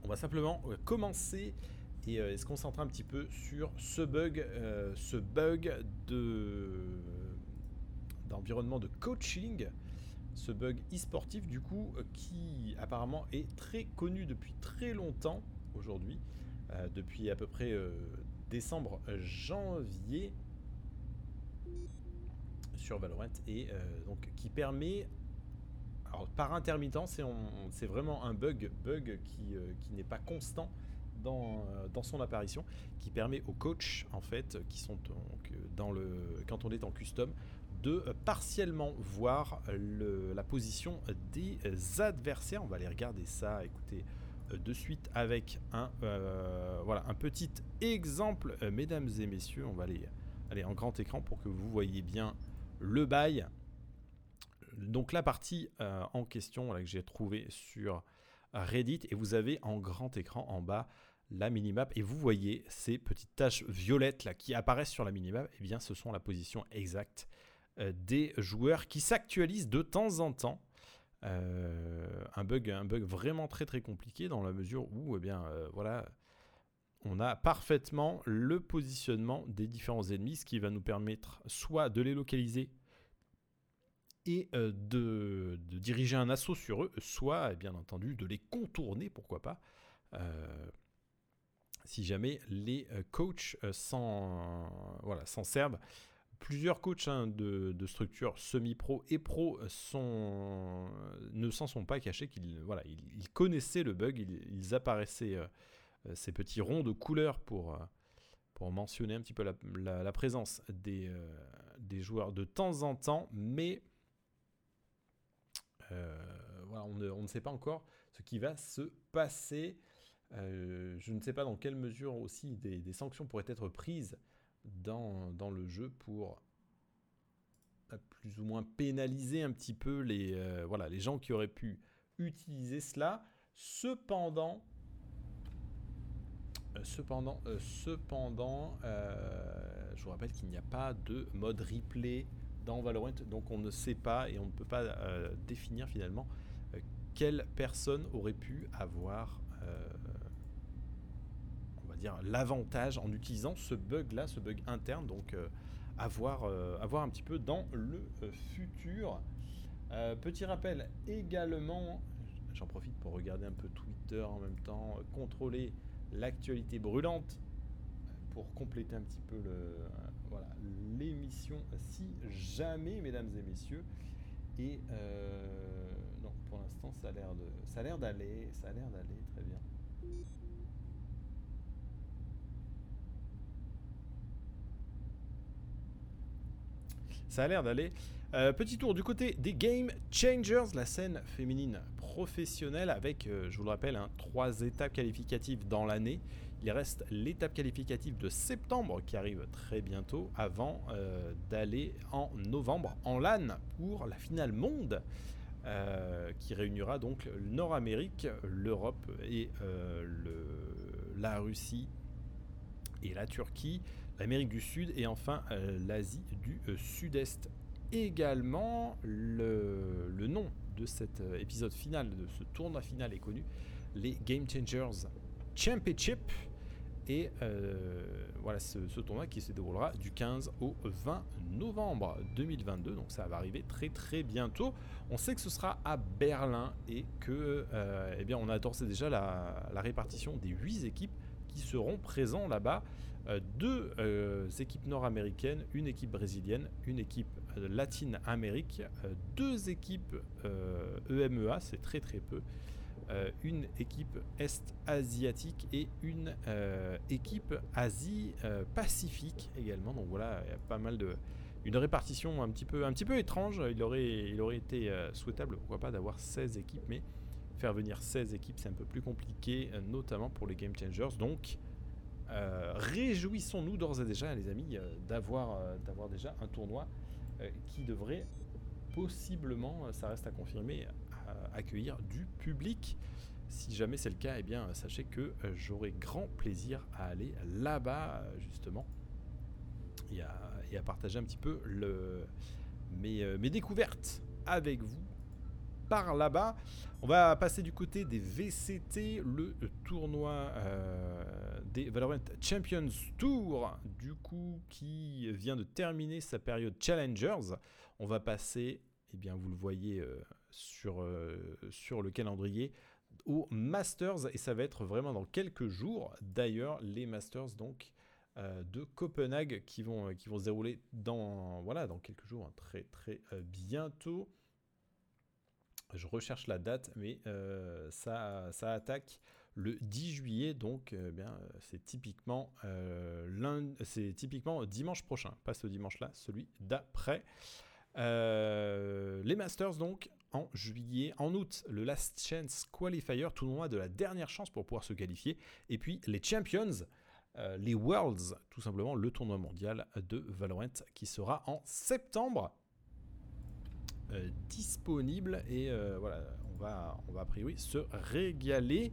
On va simplement commencer et se concentrer un petit peu sur ce bug, ce bug de d'environnement de coaching ce bug e-sportif du coup euh, qui apparemment est très connu depuis très longtemps aujourd'hui, euh, depuis à peu près euh, décembre, janvier sur Valorant et donc qui permet alors par intermittence c'est vraiment un bug bug qui, qui n'est pas constant dans, son apparition qui permet aux coachs en fait qui sont donc dans le quand on est en custom de euh, partiellement voir la position des adversaires. On va aller regarder ça, écoutez, euh, de suite avec un, euh, voilà, un petit exemple, mesdames et messieurs. On va aller, aller en grand écran pour que vous voyez bien le bail. Donc la partie en question que j'ai trouvé sur Reddit et vous avez en grand écran en bas la minimap et vous voyez ces petites taches violettes là qui apparaissent sur la minimap, et eh bien ce sont la position exacte euh, des joueurs qui s'actualisent de temps en temps. Euh, un, bug, un bug vraiment très très compliqué dans la mesure où eh bien, euh, voilà, on a parfaitement le positionnement des différents ennemis, ce qui va nous permettre soit de les localiser et de, diriger un assaut sur eux, soit bien entendu de les contourner, pourquoi pas, si jamais les coachs s'en voilà, servent plusieurs coachs hein, de, structures semi-pro et pro ne s'en sont pas cachés qu'ils connaissaient le bug, ils, apparaissaient euh, euh, ces petits ronds de couleurs pour, euh, pour mentionner un petit peu la, présence des, joueurs de temps en temps, mais on, ne, sait pas encore ce qui va se passer. je ne sais pas dans quelle mesure aussi des sanctions pourraient être prises dans, dans le jeu pour euh, plus ou moins pénaliser un petit peu les, euh, voilà, les gens qui auraient pu utiliser cela. Cependant, euh, cependant, cependant je vous rappelle qu'il n'y a pas de mode replay dans Valorant, donc on ne sait pas et on ne peut pas définir finalement quelle personne aurait pu avoir dire, l'avantage en utilisant ce bug-là, ce bug interne. Donc, euh, à, voir, euh, un petit peu dans le euh, futur. petit rappel également, j'en profite pour regarder un peu Twitter en même temps, contrôler l'actualité brûlante pour compléter un petit peu le, voilà, l'émission si jamais, mesdames et messieurs. Et pour l'instant, ça a l'air de, ça a l'air d'aller, ça a l'air d'aller très bien. Ça a l'air d'aller. Euh, petit tour du côté des Game Changers, la scène féminine professionnelle avec, euh, je vous le rappelle, hein, trois étapes qualificatives dans l'année. Il reste l'étape qualificative de septembre qui arrive très bientôt avant euh, d'aller en novembre en LAN pour la finale monde qui réunira donc le Nord-Amérique, l'Europe et le, la Russie et la Turquie l'Amérique du Sud et enfin euh, l'Asie du euh, Sud-Est. Également, le, nom de cet euh, épisode final, de ce tournoi final est connu, les Game Changers Championship. Et voilà ce, tournoi qui se déroulera du 15 au 20 novembre 2022. Donc ça va arriver très très bientôt. On sait que ce sera à Berlin et que eh bien on a déjà la, la répartition des 8 équipes qui seront présents là-bas. Euh, deux euh, équipes nord-américaines, une équipe brésilienne, une équipe euh, latine-amérique, deux équipes EMEA, e c'est très très peu, une équipe est-asiatique et une équipe Asie-Pacifique également. Donc voilà, il y a pas mal de une répartition un petit peu, un petit peu étrange. Il aurait, il aurait été souhaitable, pourquoi pas, d'avoir 16 équipes, mais faire venir 16 équipes, c'est un peu plus compliqué, notamment pour les Game Changers. Donc, euh, réjouissons-nous d'ores et déjà, les amis, euh, d'avoir euh, d'avoir déjà un tournoi qui devrait possiblement, ça reste à confirmer, accueillir du public. Si jamais c'est le cas, eh bien, sachez que j'aurai grand plaisir à aller là-bas, justement, et à, partager un petit peu mes découvertes avec vous par là-bas. On va passer du côté des VCT, le tournoi euh, des Valorant Champions Tour, du coup, qui vient de terminer sa période Challengers. On va passer, eh bien, vous le voyez euh, sur, euh, sur le calendrier, aux Masters, et ça va être vraiment dans quelques jours. D'ailleurs, les Masters, donc, de Copenhague qui vont, qui vont se dérouler dans, voilà, dans quelques jours, hein, très très bientôt. Je recherche la date, mais euh, ça, ça attaque le 10 juillet, donc euh, bien c'est typiquement euh, c'est typiquement dimanche prochain, pas ce dimanche-là, celui d'après. les Masters donc en juillet, en août le Last Chance Qualifier, tournoi de la dernière chance pour pouvoir se qualifier, et puis les Champions, les Worlds, tout simplement le tournoi mondial de Valorant qui sera en septembre. Euh, disponible et euh, voilà, on va, a priori se régaler.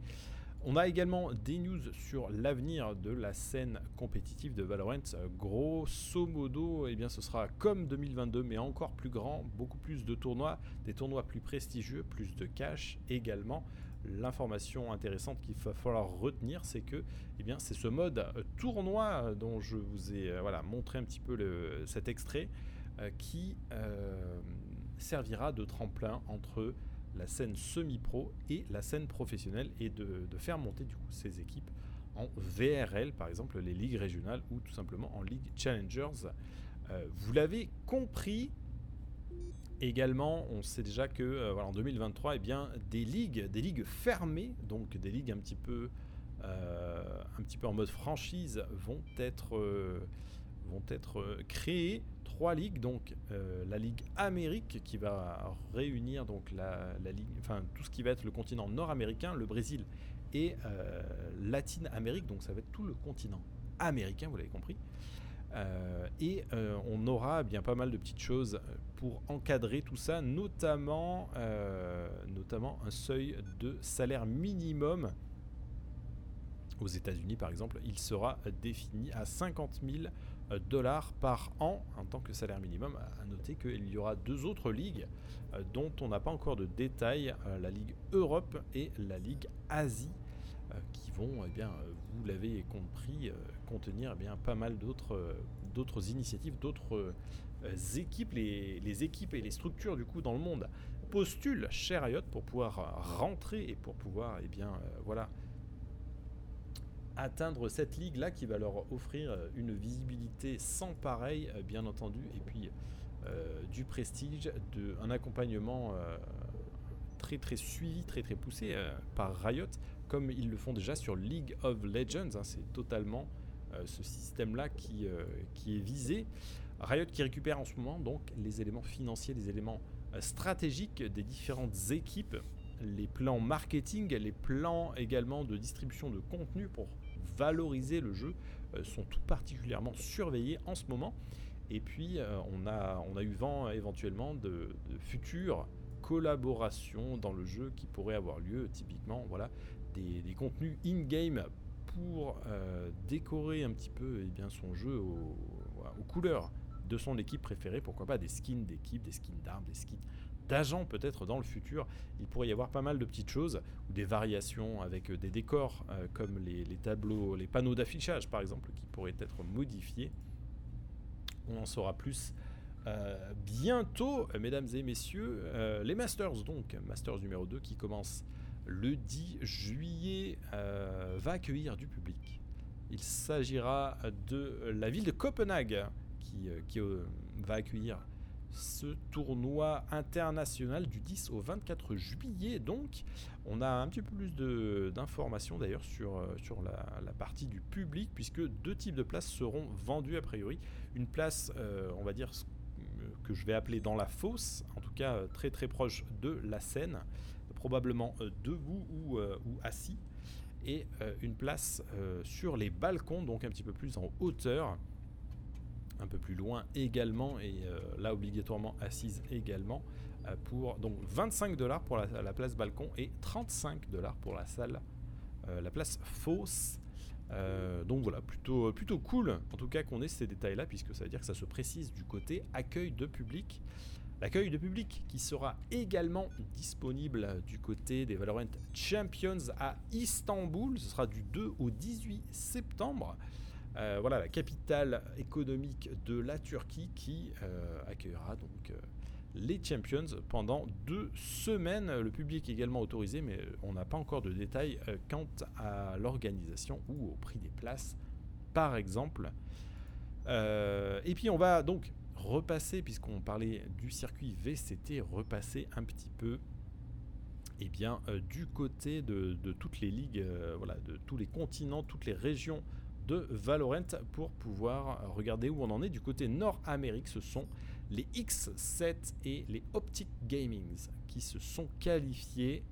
On a également des news sur l'avenir de la scène compétitive de Valorant. Grosso modo, eh bien, ce sera comme 2022, mais encore plus grand, beaucoup plus de tournois, des tournois plus prestigieux, plus de cash également. L'information intéressante qu'il va falloir retenir, c'est que eh bien, c'est ce mode tournoi dont je vous ai voilà, montré un petit peu cet extrait euh, qui servira de tremplin entre la scène semi-pro et la scène professionnelle et de, faire monter du coup ces équipes en VRL, par exemple les ligues régionales ou tout simplement en Ligue Challengers. Euh, vous l'avez compris. Également, on sait déjà que euh, voilà, en 2023, eh bien, des ligues, des ligues fermées, donc des ligues un petit peu, euh, un petit peu en mode franchise, vont être, vont être créées trois ligues, donc euh, la Ligue Amérique qui va réunir donc la, ligue, enfin tout ce qui va être le continent nord-américain, le Brésil et euh, Latine Amérique, donc ça va être tout le continent américain, vous l'avez compris. Euh, et on aura bien pas mal de petites choses pour encadrer tout ça, notamment, notamment un seuil de salaire minimum. Aux États-Unis, par exemple, il sera défini à 50 000 euh, dollars par an en tant que salaire minimum. À noter qu'il y aura deux autres ligues euh, dont on n'a pas encore de détails, euh, la Ligue Europe et la Ligue Asie, qui vont, eh bien, vous l'avez compris, contenir eh bien, pas mal d'autres initiatives, d'autres équipes, les, les, équipes et les structures du coup dans le monde postulent chez Riot pour pouvoir rentrer et pour pouvoir eh bien, voilà, atteindre cette ligue-là qui va leur offrir euh, une visibilité sans pareil, euh, bien entendu, et puis euh, du prestige, de, un accompagnement très très suivi, très très poussé par Riot, comme ils le font déjà sur League of Legends. Hein. c'est totalement ce système-là qui, qui est visé. Riot qui récupère en ce moment donc les éléments financiers, les éléments stratégiques des différentes équipes, les plans marketing, les plans également de distribution de contenu pour valoriser le jeu euh, sont tout particulièrement surveillés en ce moment. Et puis euh, on, a, on a eu vent éventuellement de, futures collaborations dans le jeu qui pourraient avoir lieu, typiquement voilà, des, contenus in-game pour euh, décorer un petit peu eh bien, son jeu aux, aux couleurs de son équipe préférée, pourquoi pas des skins d'équipe, des skins d'armes, des skins d'agents peut-être dans le futur. Il pourrait y avoir pas mal de petites choses, ou des variations avec euh, des décors euh, comme les, tableaux, les panneaux d'affichage par exemple, qui pourraient être modifiés. On en saura plus euh, bientôt, mesdames et messieurs. les Masters donc, Masters numéro 2 qui commence le 10 juillet, va accueillir du public. Il s'agira de la ville de Copenhague qui, qui va accueillir ce tournoi international du 10 au 24 juillet. Donc, on a un petit peu plus d'informations d'ailleurs sur, euh, sur la, partie du public, puisque deux types de places seront vendues a priori. Une place, euh, on va dire, que je vais appeler dans la fosse, en tout cas euh, très très proche de la scène, probablement debout ou, ou assis, et une place sur les balcons, donc un petit peu plus en hauteur un peu plus loin également, et euh, là obligatoirement assise également, euh, pour donc 25 dollars pour la, place balcon et 35 dollars pour la salle, euh, la place fausse. donc voilà, plutôt, plutôt cool en tout cas qu'on ait ces détails-là, puisque ça veut dire que ça se précise du côté accueil de public. L'accueil de public qui sera également disponible du côté des Valorant Champions à Istanbul. Ce sera du 2 au 18 septembre. Euh, voilà la capitale économique de la Turquie qui euh, accueillera donc euh, les Champions pendant deux semaines. Le public est également autorisé, mais on n'a pas encore de détails quant à l'organisation ou au prix des places, par exemple. et puis on va donc repasser, puisqu'on parlait du circuit VCT, repasser un petit peu eh bien, du côté de, toutes les ligues, voilà, de tous les continents, toutes les régions de Valorant pour pouvoir regarder où on en est. Du côté Nord-Amérique, ce sont les X7 et les Optic Gamings qui se sont qualifiés.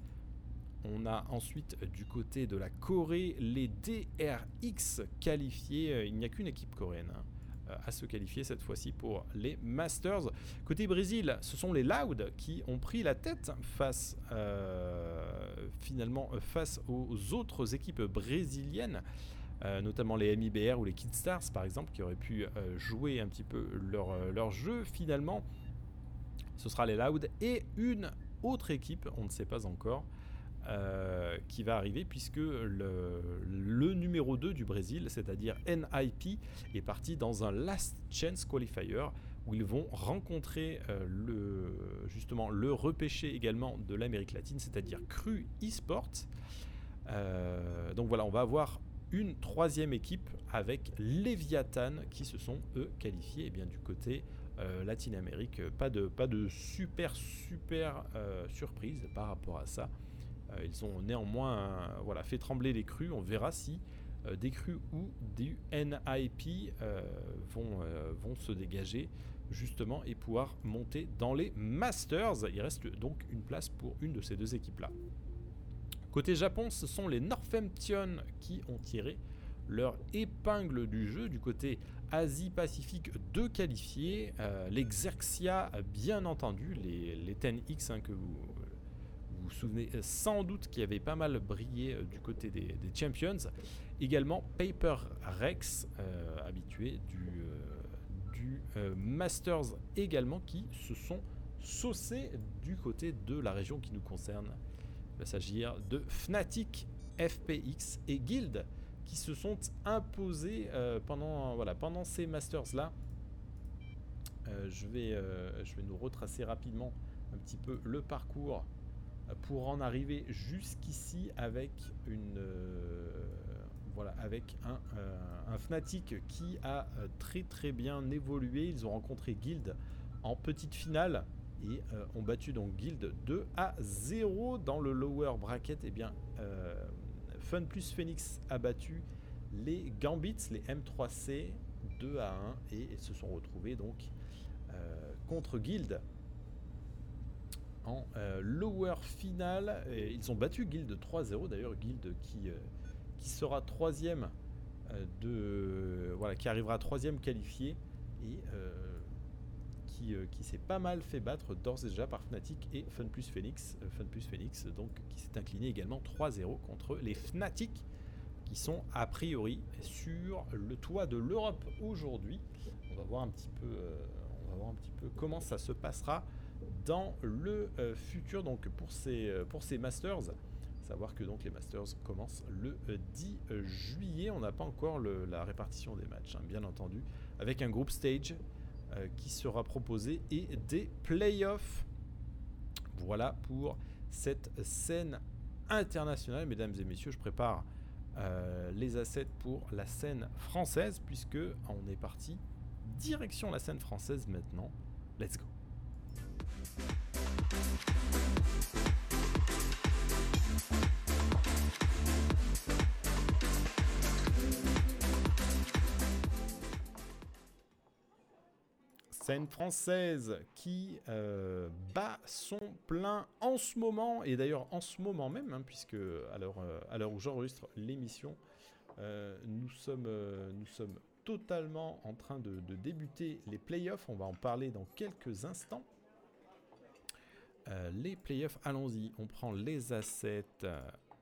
On a ensuite du côté de la Corée les DRX qualifiés. Euh, il n'y a qu'une équipe coréenne. Hein. Euh, à se qualifier cette fois-ci pour les Masters. Côté Brésil, ce sont les Loud qui ont pris la tête face euh, finalement face aux autres équipes brésiliennes. Notamment les MIBR ou les Stars par exemple, qui auraient pu jouer un petit peu leur, leur jeu. Finalement, ce sera les Loud et une autre équipe, on ne sait pas encore, euh, qui va arriver puisque le, numéro 2 du Brésil, c'est-à-dire NIP, est parti dans un Last Chance Qualifier où ils vont rencontrer euh, le, justement le repêché également de l'Amérique latine, c'est-à-dire Cru Esports. Euh, donc voilà, on va avoir une troisième équipe avec Leviathan qui se sont eux qualifiés et eh bien, du côté Latine-Amérique. Pas de, pas de super super surprise par rapport à ça. Euh, ils ont néanmoins voilà, fait trembler les crues. On verra si euh, des crues ou du NIP euh, vont, vont se dégager justement et pouvoir monter dans les Masters. Il reste donc une place pour une de ces deux équipes-là. Côté Japon, ce sont les Northampton qui ont tiré leur épingle du jeu. Du côté Asie-Pacifique, deux qualifiés. L'Exerxia, bien entendu, les, les 10X hein, que vous, vous souvenez euh, sans doute qui avait pas mal brillé euh, du côté des, Champions. Également Paper Rex, euh, habitué du, du Masters également, qui se sont saucés du côté de la région qui nous concerne. Il va s'agir de Fnatic, FPX et Guild qui se sont imposés pendant, voilà, pendant ces Masters-là. je, vais, je vais nous retracer rapidement un petit peu le parcours pour en arriver jusqu'ici avec une euh, voilà avec un, euh, un, Fnatic qui a euh, très très bien évolué. Ils ont rencontré Guild en petite finale et ont battu donc Guild 2 à 0 dans le lower bracket. Et eh bien Fun plus Phoenix a battu les Gambits, les M3C 2 à 1 et, se sont retrouvés donc contre Guild en euh, lower final. Et ils ont battu Guild 3-0 d'ailleurs, Guild qui, euh, qui sera troisième euh, de voilà qui arrivera troisième qualifié et qui, qui s'est pas mal fait battre d'ores et déjà par Fnatic et Fun Plus Phoenix. Fun Plus Phoenix donc qui s'est incliné également 3-0 contre les Fnatic qui sont a priori sur le toit de l'Europe aujourd'hui. On va voir un petit peu on va voir un petit peu comment ça se passera dans le euh, futur donc pour ces, euh, pour ces Masters. Savoir que donc les Masters commencent le 10 euh, juillet. On n'a pas encore la répartition des matchs, hein, bien entendu, avec un group stage qui sera proposé et des playoffs. Voilà pour cette scène internationale, mesdames et messieurs. Je prépare les assets pour la scène française puisque on est parti direction la scène française maintenant. Let's go. Scène française qui euh, bat son plein en ce moment, et d'ailleurs en ce moment même, hein, puisque à l'heure, euh, où j'enregistre l'émission, euh, nous, sommes, nous sommes totalement en train de, de débuter les playoffs. On va en parler dans quelques instants. Euh, les playoffs, allons-y. On prend les assets.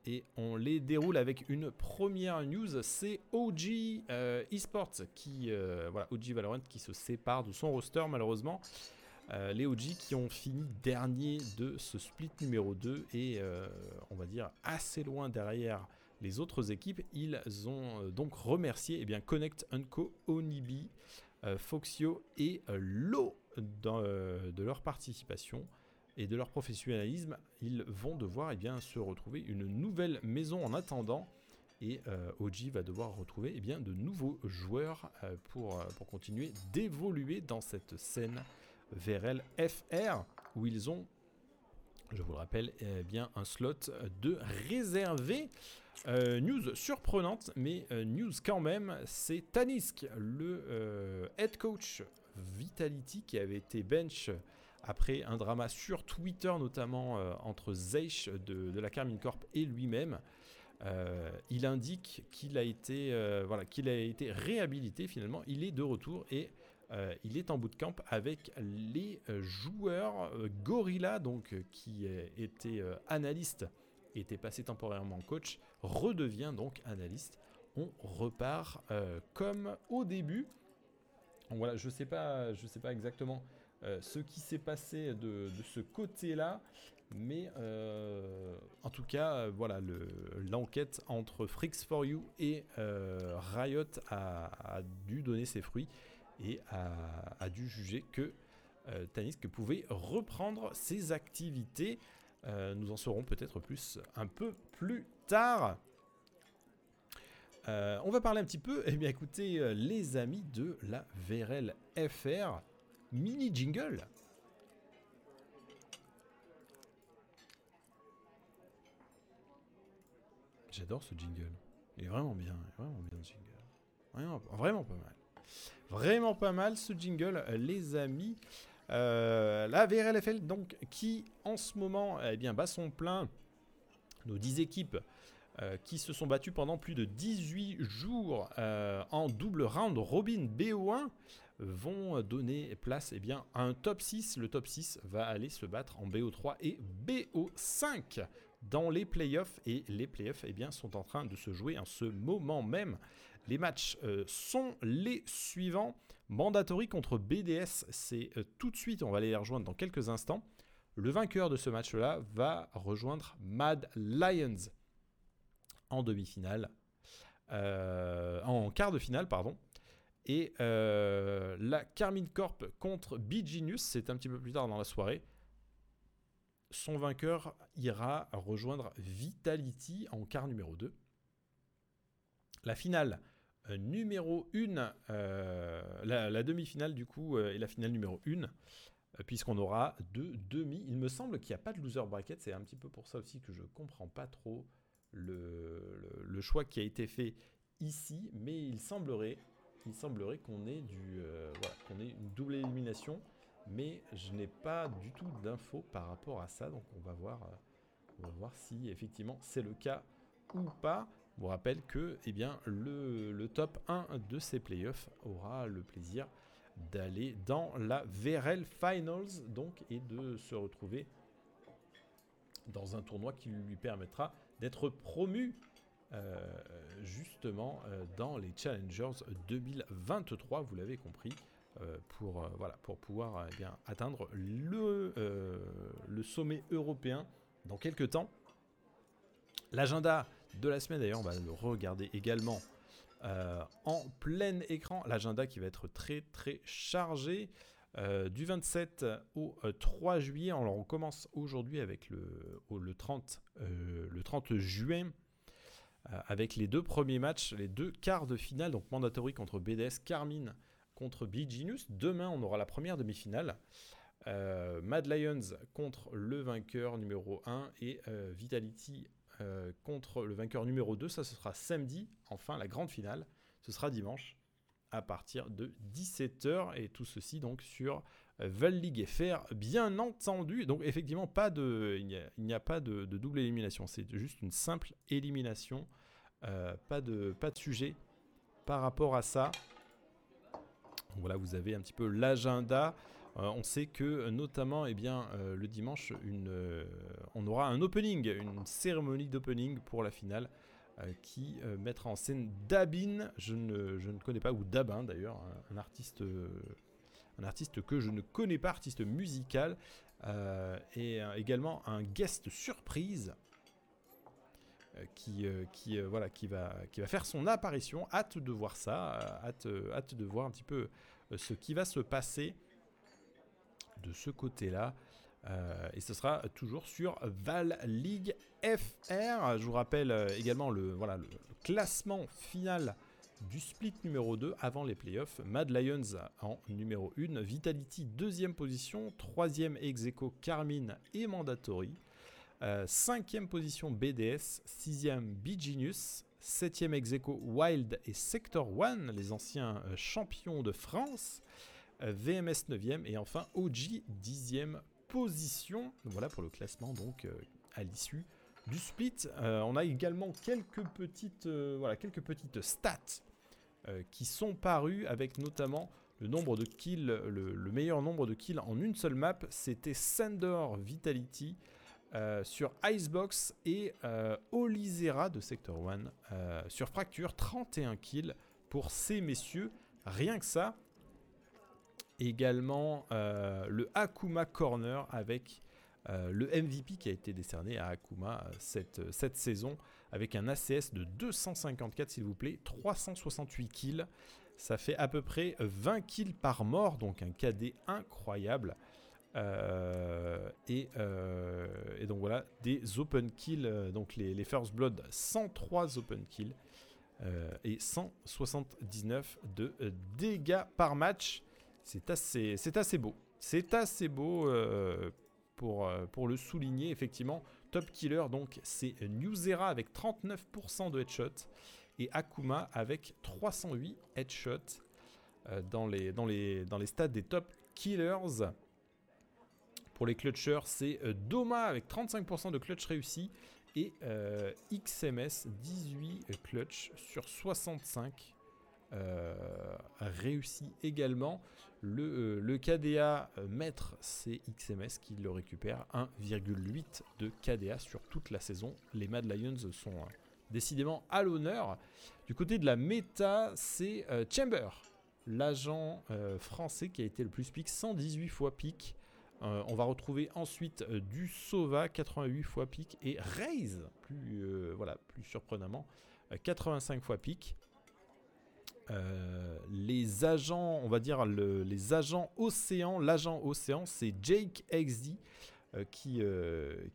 Et on les déroule avec une première news. C'est OG euh, Esports qui, euh, voilà, OG Valorant qui se sépare de son roster malheureusement. Euh, les OG qui ont fini dernier de ce split numéro 2 et on va dire assez loin derrière les autres équipes. Ils ont donc remercié eh bien, Connect Unco, Onibi, Foxio et Lo de leur participation et de leur professionnalisme, ils vont devoir eh bien, se retrouver une nouvelle maison en attendant. Et euh, OG va devoir retrouver eh bien, de nouveaux joueurs euh, pour, euh, pour continuer d'évoluer dans cette scène VRL FR où ils ont, je vous le rappelle, eh bien, un slot de réservé. news surprenante, mais news quand même, c'est Tanisk, le head coach Vitality qui avait été bench après un drama sur Twitter notamment euh, entre Zeish de, la Carmine Corp et lui-même. Euh, il indique qu'il a été euh, voilà qu'il a été réhabilité finalement. Il est de retour et il est en bootcamp avec les joueurs Gorilla donc qui était analyste était passé temporairement coach redevient donc analyste. On repart comme au début. voilà, je sais sais pas exactement euh, ce qui s'est passé de, ce côté-là. Mais euh, en tout cas, euh, voilà, l'enquête entre Freaks for You et Riot a, dû donner ses fruits et a, dû juger que Tanisk pouvait reprendre ses activités. nous en saurons peut-être plus un peu plus tard. on va parler un petit peu, eh bien écoutez, les amis de la VRL FR mini jingle. J'adore ce jingle. Il est vraiment bien, vraiment jingle. Pas mal. Vraiment pas mal ce jingle, les amis. Euh, la VRLFL, donc, qui en ce moment eh bien, bat son plein. Nos 10 équipes euh, qui se sont battues pendant plus de 18 jours euh, en double round Robin BO1 vont donner place eh bien, à un top 6. Le top 6 va aller se battre en BO3 et BO5 dans les playoffs. Et les playoffs eh bien, sont en train de se jouer en ce moment même. Les matchs euh, sont les suivants. Mandatory contre BDS, c'est euh, tout de suite, on va aller les rejoindre dans quelques instants. Le vainqueur de ce match-là va rejoindre Mad Lions en demi-finale. Euh, en quart de finale, pardon. Et euh, la Carmine Corp contre Genius, c'est un petit peu plus tard dans la soirée. Son vainqueur ira rejoindre Vitality en quart numéro 2. La finale euh, numéro 1, euh, la, demi-finale du coup, et la finale numéro 1, puisqu'on aura deux demi. Il me semble qu'il n'y a pas de loser bracket, c'est un petit peu pour ça aussi que je ne comprends pas trop le, choix qui a été fait ici, mais il semblerait il semblerait qu'on ait, du, euh, qu'on ait une double élimination, mais je n'ai pas du tout d'infos par rapport à ça, donc on va voir, euh, on va voir si effectivement c'est le cas ou pas. Je vous rappelle que eh bien, le, top 1 de ces playoffs aura le plaisir d'aller dans la VRL Finals donc, et de se retrouver dans un tournoi qui lui permettra d'être promu justement euh, dans les Challengers 2023, vous l'avez compris. Euh, pour, voilà, pour pouvoir eh bien, atteindre le, sommet européen dans quelques temps. L'agenda de la semaine, d'ailleurs, on va le regarder également en plein écran. L'agenda qui va être très très chargé. du 27 au 3 juillet, alors on commence aujourd'hui avec le, le, 30, le 30 juin euh, avec les deux premiers matchs, les deux quarts de finale, donc Mandatory contre BDS, Carmine contre Genius. Demain, on aura la première demi-finale. Euh, Mad Lions contre le vainqueur numéro 1 et euh, Vitality contre le vainqueur numéro 2. Ça, ce sera samedi. Enfin, la grande finale, ce sera dimanche à partir de 17h et tout ceci donc sur League FR bien entendu. Donc effectivement pas de il n'y a, pas de, double élimination. C'est juste une simple élimination euh, pas de pas de sujet par rapport à ça. Voilà vous avez un petit peu l'agenda. On sait que notamment, eh bien, le dimanche, on aura un opening, une cérémonie d'opening pour la finale qui mettra en scène Dabin, je ne, je ne connais pas, ou Dabin d'ailleurs, un, artiste, un artiste que je ne connais pas, artiste musical, et également un guest surprise euh, qui, euh, euh, voilà, qui, va, qui va faire son apparition. Hâte de voir ça, hâte, hâte de voir un petit peu ce qui va se passer de ce côté-là. et ce sera toujours sur Val League FR. Je vous rappelle également le, voilà, le, classement final du split numéro 2 avant les playoffs. Mad Lions en numéro 1, Vitality deuxième position, troisième Execo Carmine et Mandatory. 5 euh, cinquième position BDS, sixième B-Genius, septième Execo Wild et Sector One, les anciens euh, champions de France, euh, VMS 9e et enfin OG 10e position. Voilà pour le classement donc à l'issue du split. on a également quelques petites, voilà, quelques petites stats qui sont parues avec notamment le nombre kills, le, le, meilleur nombre de kills en une seule map, c'était Sender Vitality euh, sur Icebox et euh, Olizera de Sector 1 euh, sur Fracture, 31 kills pour ces messieurs, rien que ça. Également le Akuma Corner avec le MVP qui a été décerné à Akuma cette saison avec un ACS de 254 s'il vous plaît, 368 kills. Ça fait à peu près 20 kills par mort, donc un KD incroyable. Euh, euh, et, donc voilà, des open kills, euh, donc les, First Blood, 103 open kills et 179 de dégâts par match. C'est assez, beau. C'est assez beau pour le souligner, effectivement. Top killer, donc c'est Newzera avec 39% de headshot et Akuma avec 308 headshots dans, les, dans, les, dans des top killers. Pour les clutchers, c'est euh, Doma avec 35% de clutch réussi et euh, XMS 18 clutch sur 65 euh, réussi également. Le, KDA maître, c'est XMS qui le récupère 1,8 de KDA sur toute la saison. Les Mad Lions sont décidément à l'honneur. Du côté de la méta, c'est Chamber, l'agent français qui a été le plus pick, 118 fois pick. Euh, on va retrouver ensuite euh, du Sova, 88 fois pic, et Raze, plus, euh, voilà, plus surprenamment, 85 fois pic. les agents, on va dire les agents océan, l'agent océan, c'est Jake XD qui,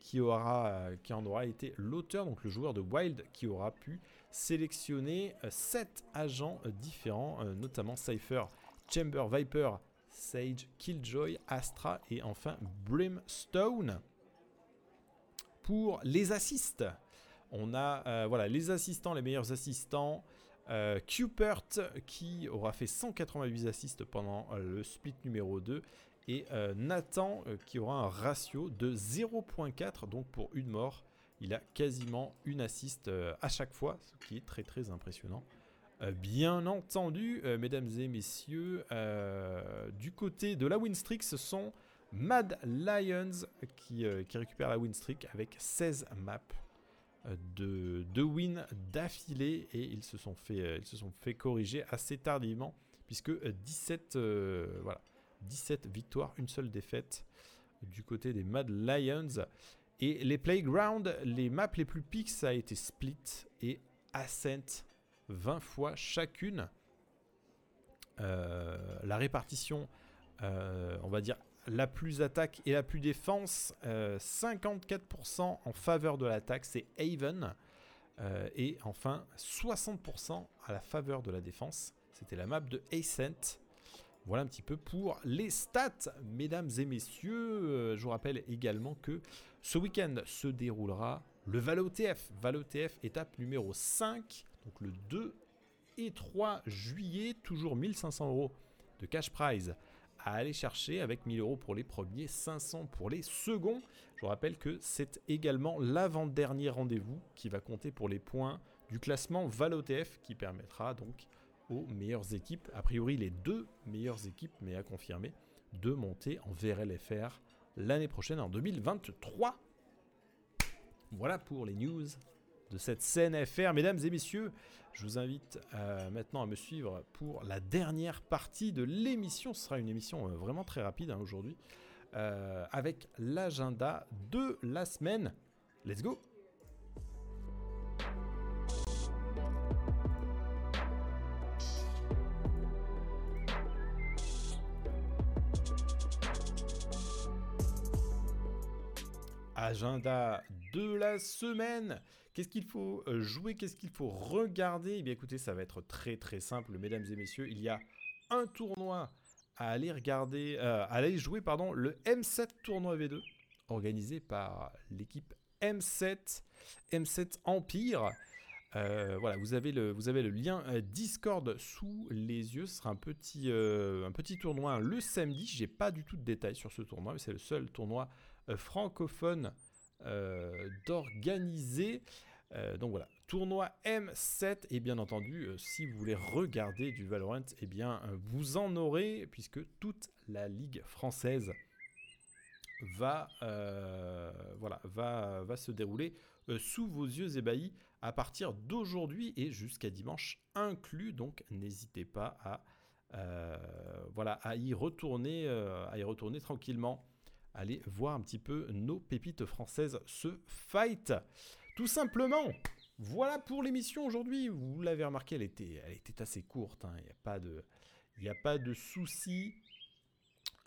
qui, aura, qui en aura été l'auteur, donc le joueur de Wild qui aura pu sélectionner 7 agents différents, notamment Cypher, Chamber, Viper, Sage, Killjoy, Astra et enfin Brimstone. Pour les assists, on a euh, voilà, les assistants, les meilleurs assistants. Euh, Cupert qui aura fait 188 assists pendant euh, le split numéro 2 et Nathan qui aura un ratio de 0.4 donc pour une mort il a quasiment une assist à chaque fois ce qui est très très impressionnant. Euh, bien entendu, euh, mesdames et messieurs, euh, du côté de la win streak, ce sont Mad Lions qui, récupèrent la streak avec 16 maps de, de wins d'affilée et ils se, sont fait, ils se sont fait corriger assez tardivement puisque 17, voilà, 17 victoires, une seule défaite du côté des Mad Lions. Et les Playground, les maps les plus piques, ça a été Split et Ascent 20 fois chacune. Euh, la répartition, euh, on va dire la plus attaque et la plus défense, 54% euh, en faveur de l'attaque, c'est Haven. et enfin 60% à la faveur de la défense. C'était la map de Ascent. Voilà un petit peu pour les stats, mesdames et messieurs. je vous rappelle également que ce week-end se déroulera le. ValoTF étape numéro 5 donc le 2 et 3 juillet, toujours 1500 euros de cash prize à aller chercher avec 1000 euros pour les premiers, 500 pour les seconds. Je vous rappelle que c'est également l'avant-dernier rendez-vous qui va compter pour les points du classement ValOTF qui permettra donc aux meilleures équipes, a priori les deux meilleures équipes, mais à confirmer, de monter en VRLFR l'année prochaine en 2023. Voilà pour les news de cette scène FR. Mesdames et messieurs, je vous invite euh, maintenant à me suivre pour la dernière partie de l'émission. Ce sera une émission euh, vraiment très rapide hein, aujourd'hui, euh, avec l'agenda de la semaine. Let's go Agenda de la semaine. Qu'est-ce qu'il faut euh, jouer Qu'est-ce qu'il faut regarder? Eh bien écoutez, ça va être très très simple, mesdames et messieurs. Il y a un tournoi à aller regarder, euh, à aller jouer, pardon, le M7 tournoi V2, organisé par l'équipe M7, M7 Empire. Euh, voilà, vous avez le, lien Discord sous les yeux. Ce sera un petit, un petit tournoi le samedi. J'ai pas du tout de détails sur ce tournoi, mais c'est le seul tournoi francophone d'organiser. Euh, donc voilà, tournoi M7 et bien entendu, euh, si vous voulez regarder du Valorant, eh bien euh, vous en aurez puisque toute la ligue française va, voilà, va, va se dérouler sous vos yeux ébahis à partir d'aujourd'hui et jusqu'à dimanche inclus. Donc n'hésitez pas à, voilà, à y retourner, à y retourner tranquillement. Allez voir un petit peu nos pépites françaises se fight. Tout simplement. Voilà pour l'émission aujourd'hui. Vous l'avez remarqué, elle était, elle assez courte. Hein. Il n'y a pas de, il souci.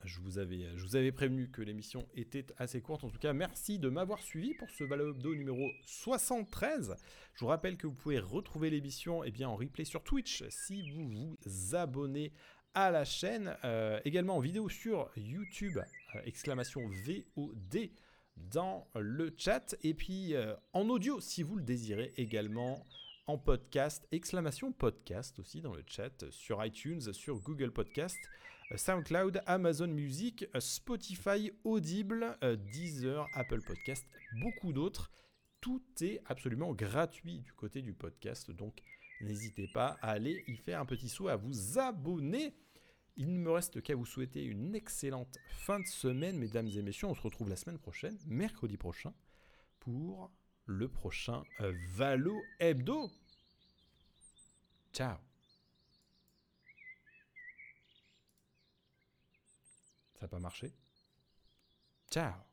Je vous, avais, prévenu que l'émission était assez courte. En tout cas, merci de m'avoir suivi pour ce Valobdo numéro 73. Je vous rappelle que vous pouvez retrouver l'émission eh en replay sur Twitch si vous vous abonnez à la chaîne. Euh, également en vidéo sur YouTube, exclamation VOD dans le chat. Et puis euh, en audio, si vous le désirez également, en podcast, exclamation podcast aussi dans le chat, sur iTunes, sur Google Podcast, euh, SoundCloud, Amazon Music, euh, Spotify, Audible, Deezer, Apple Podcast, beaucoup d'autres. Tout est absolument gratuit du côté du podcast, donc n'hésitez pas à aller y faire un petit saut, à vous abonner. Il ne me reste qu'à vous souhaiter une excellente fin de semaine, mesdames et messieurs. On se retrouve la semaine prochaine, mercredi prochain, pour le prochain euh, Valo Hebdo. Ciao. Ça n'a pas marché? Ciao.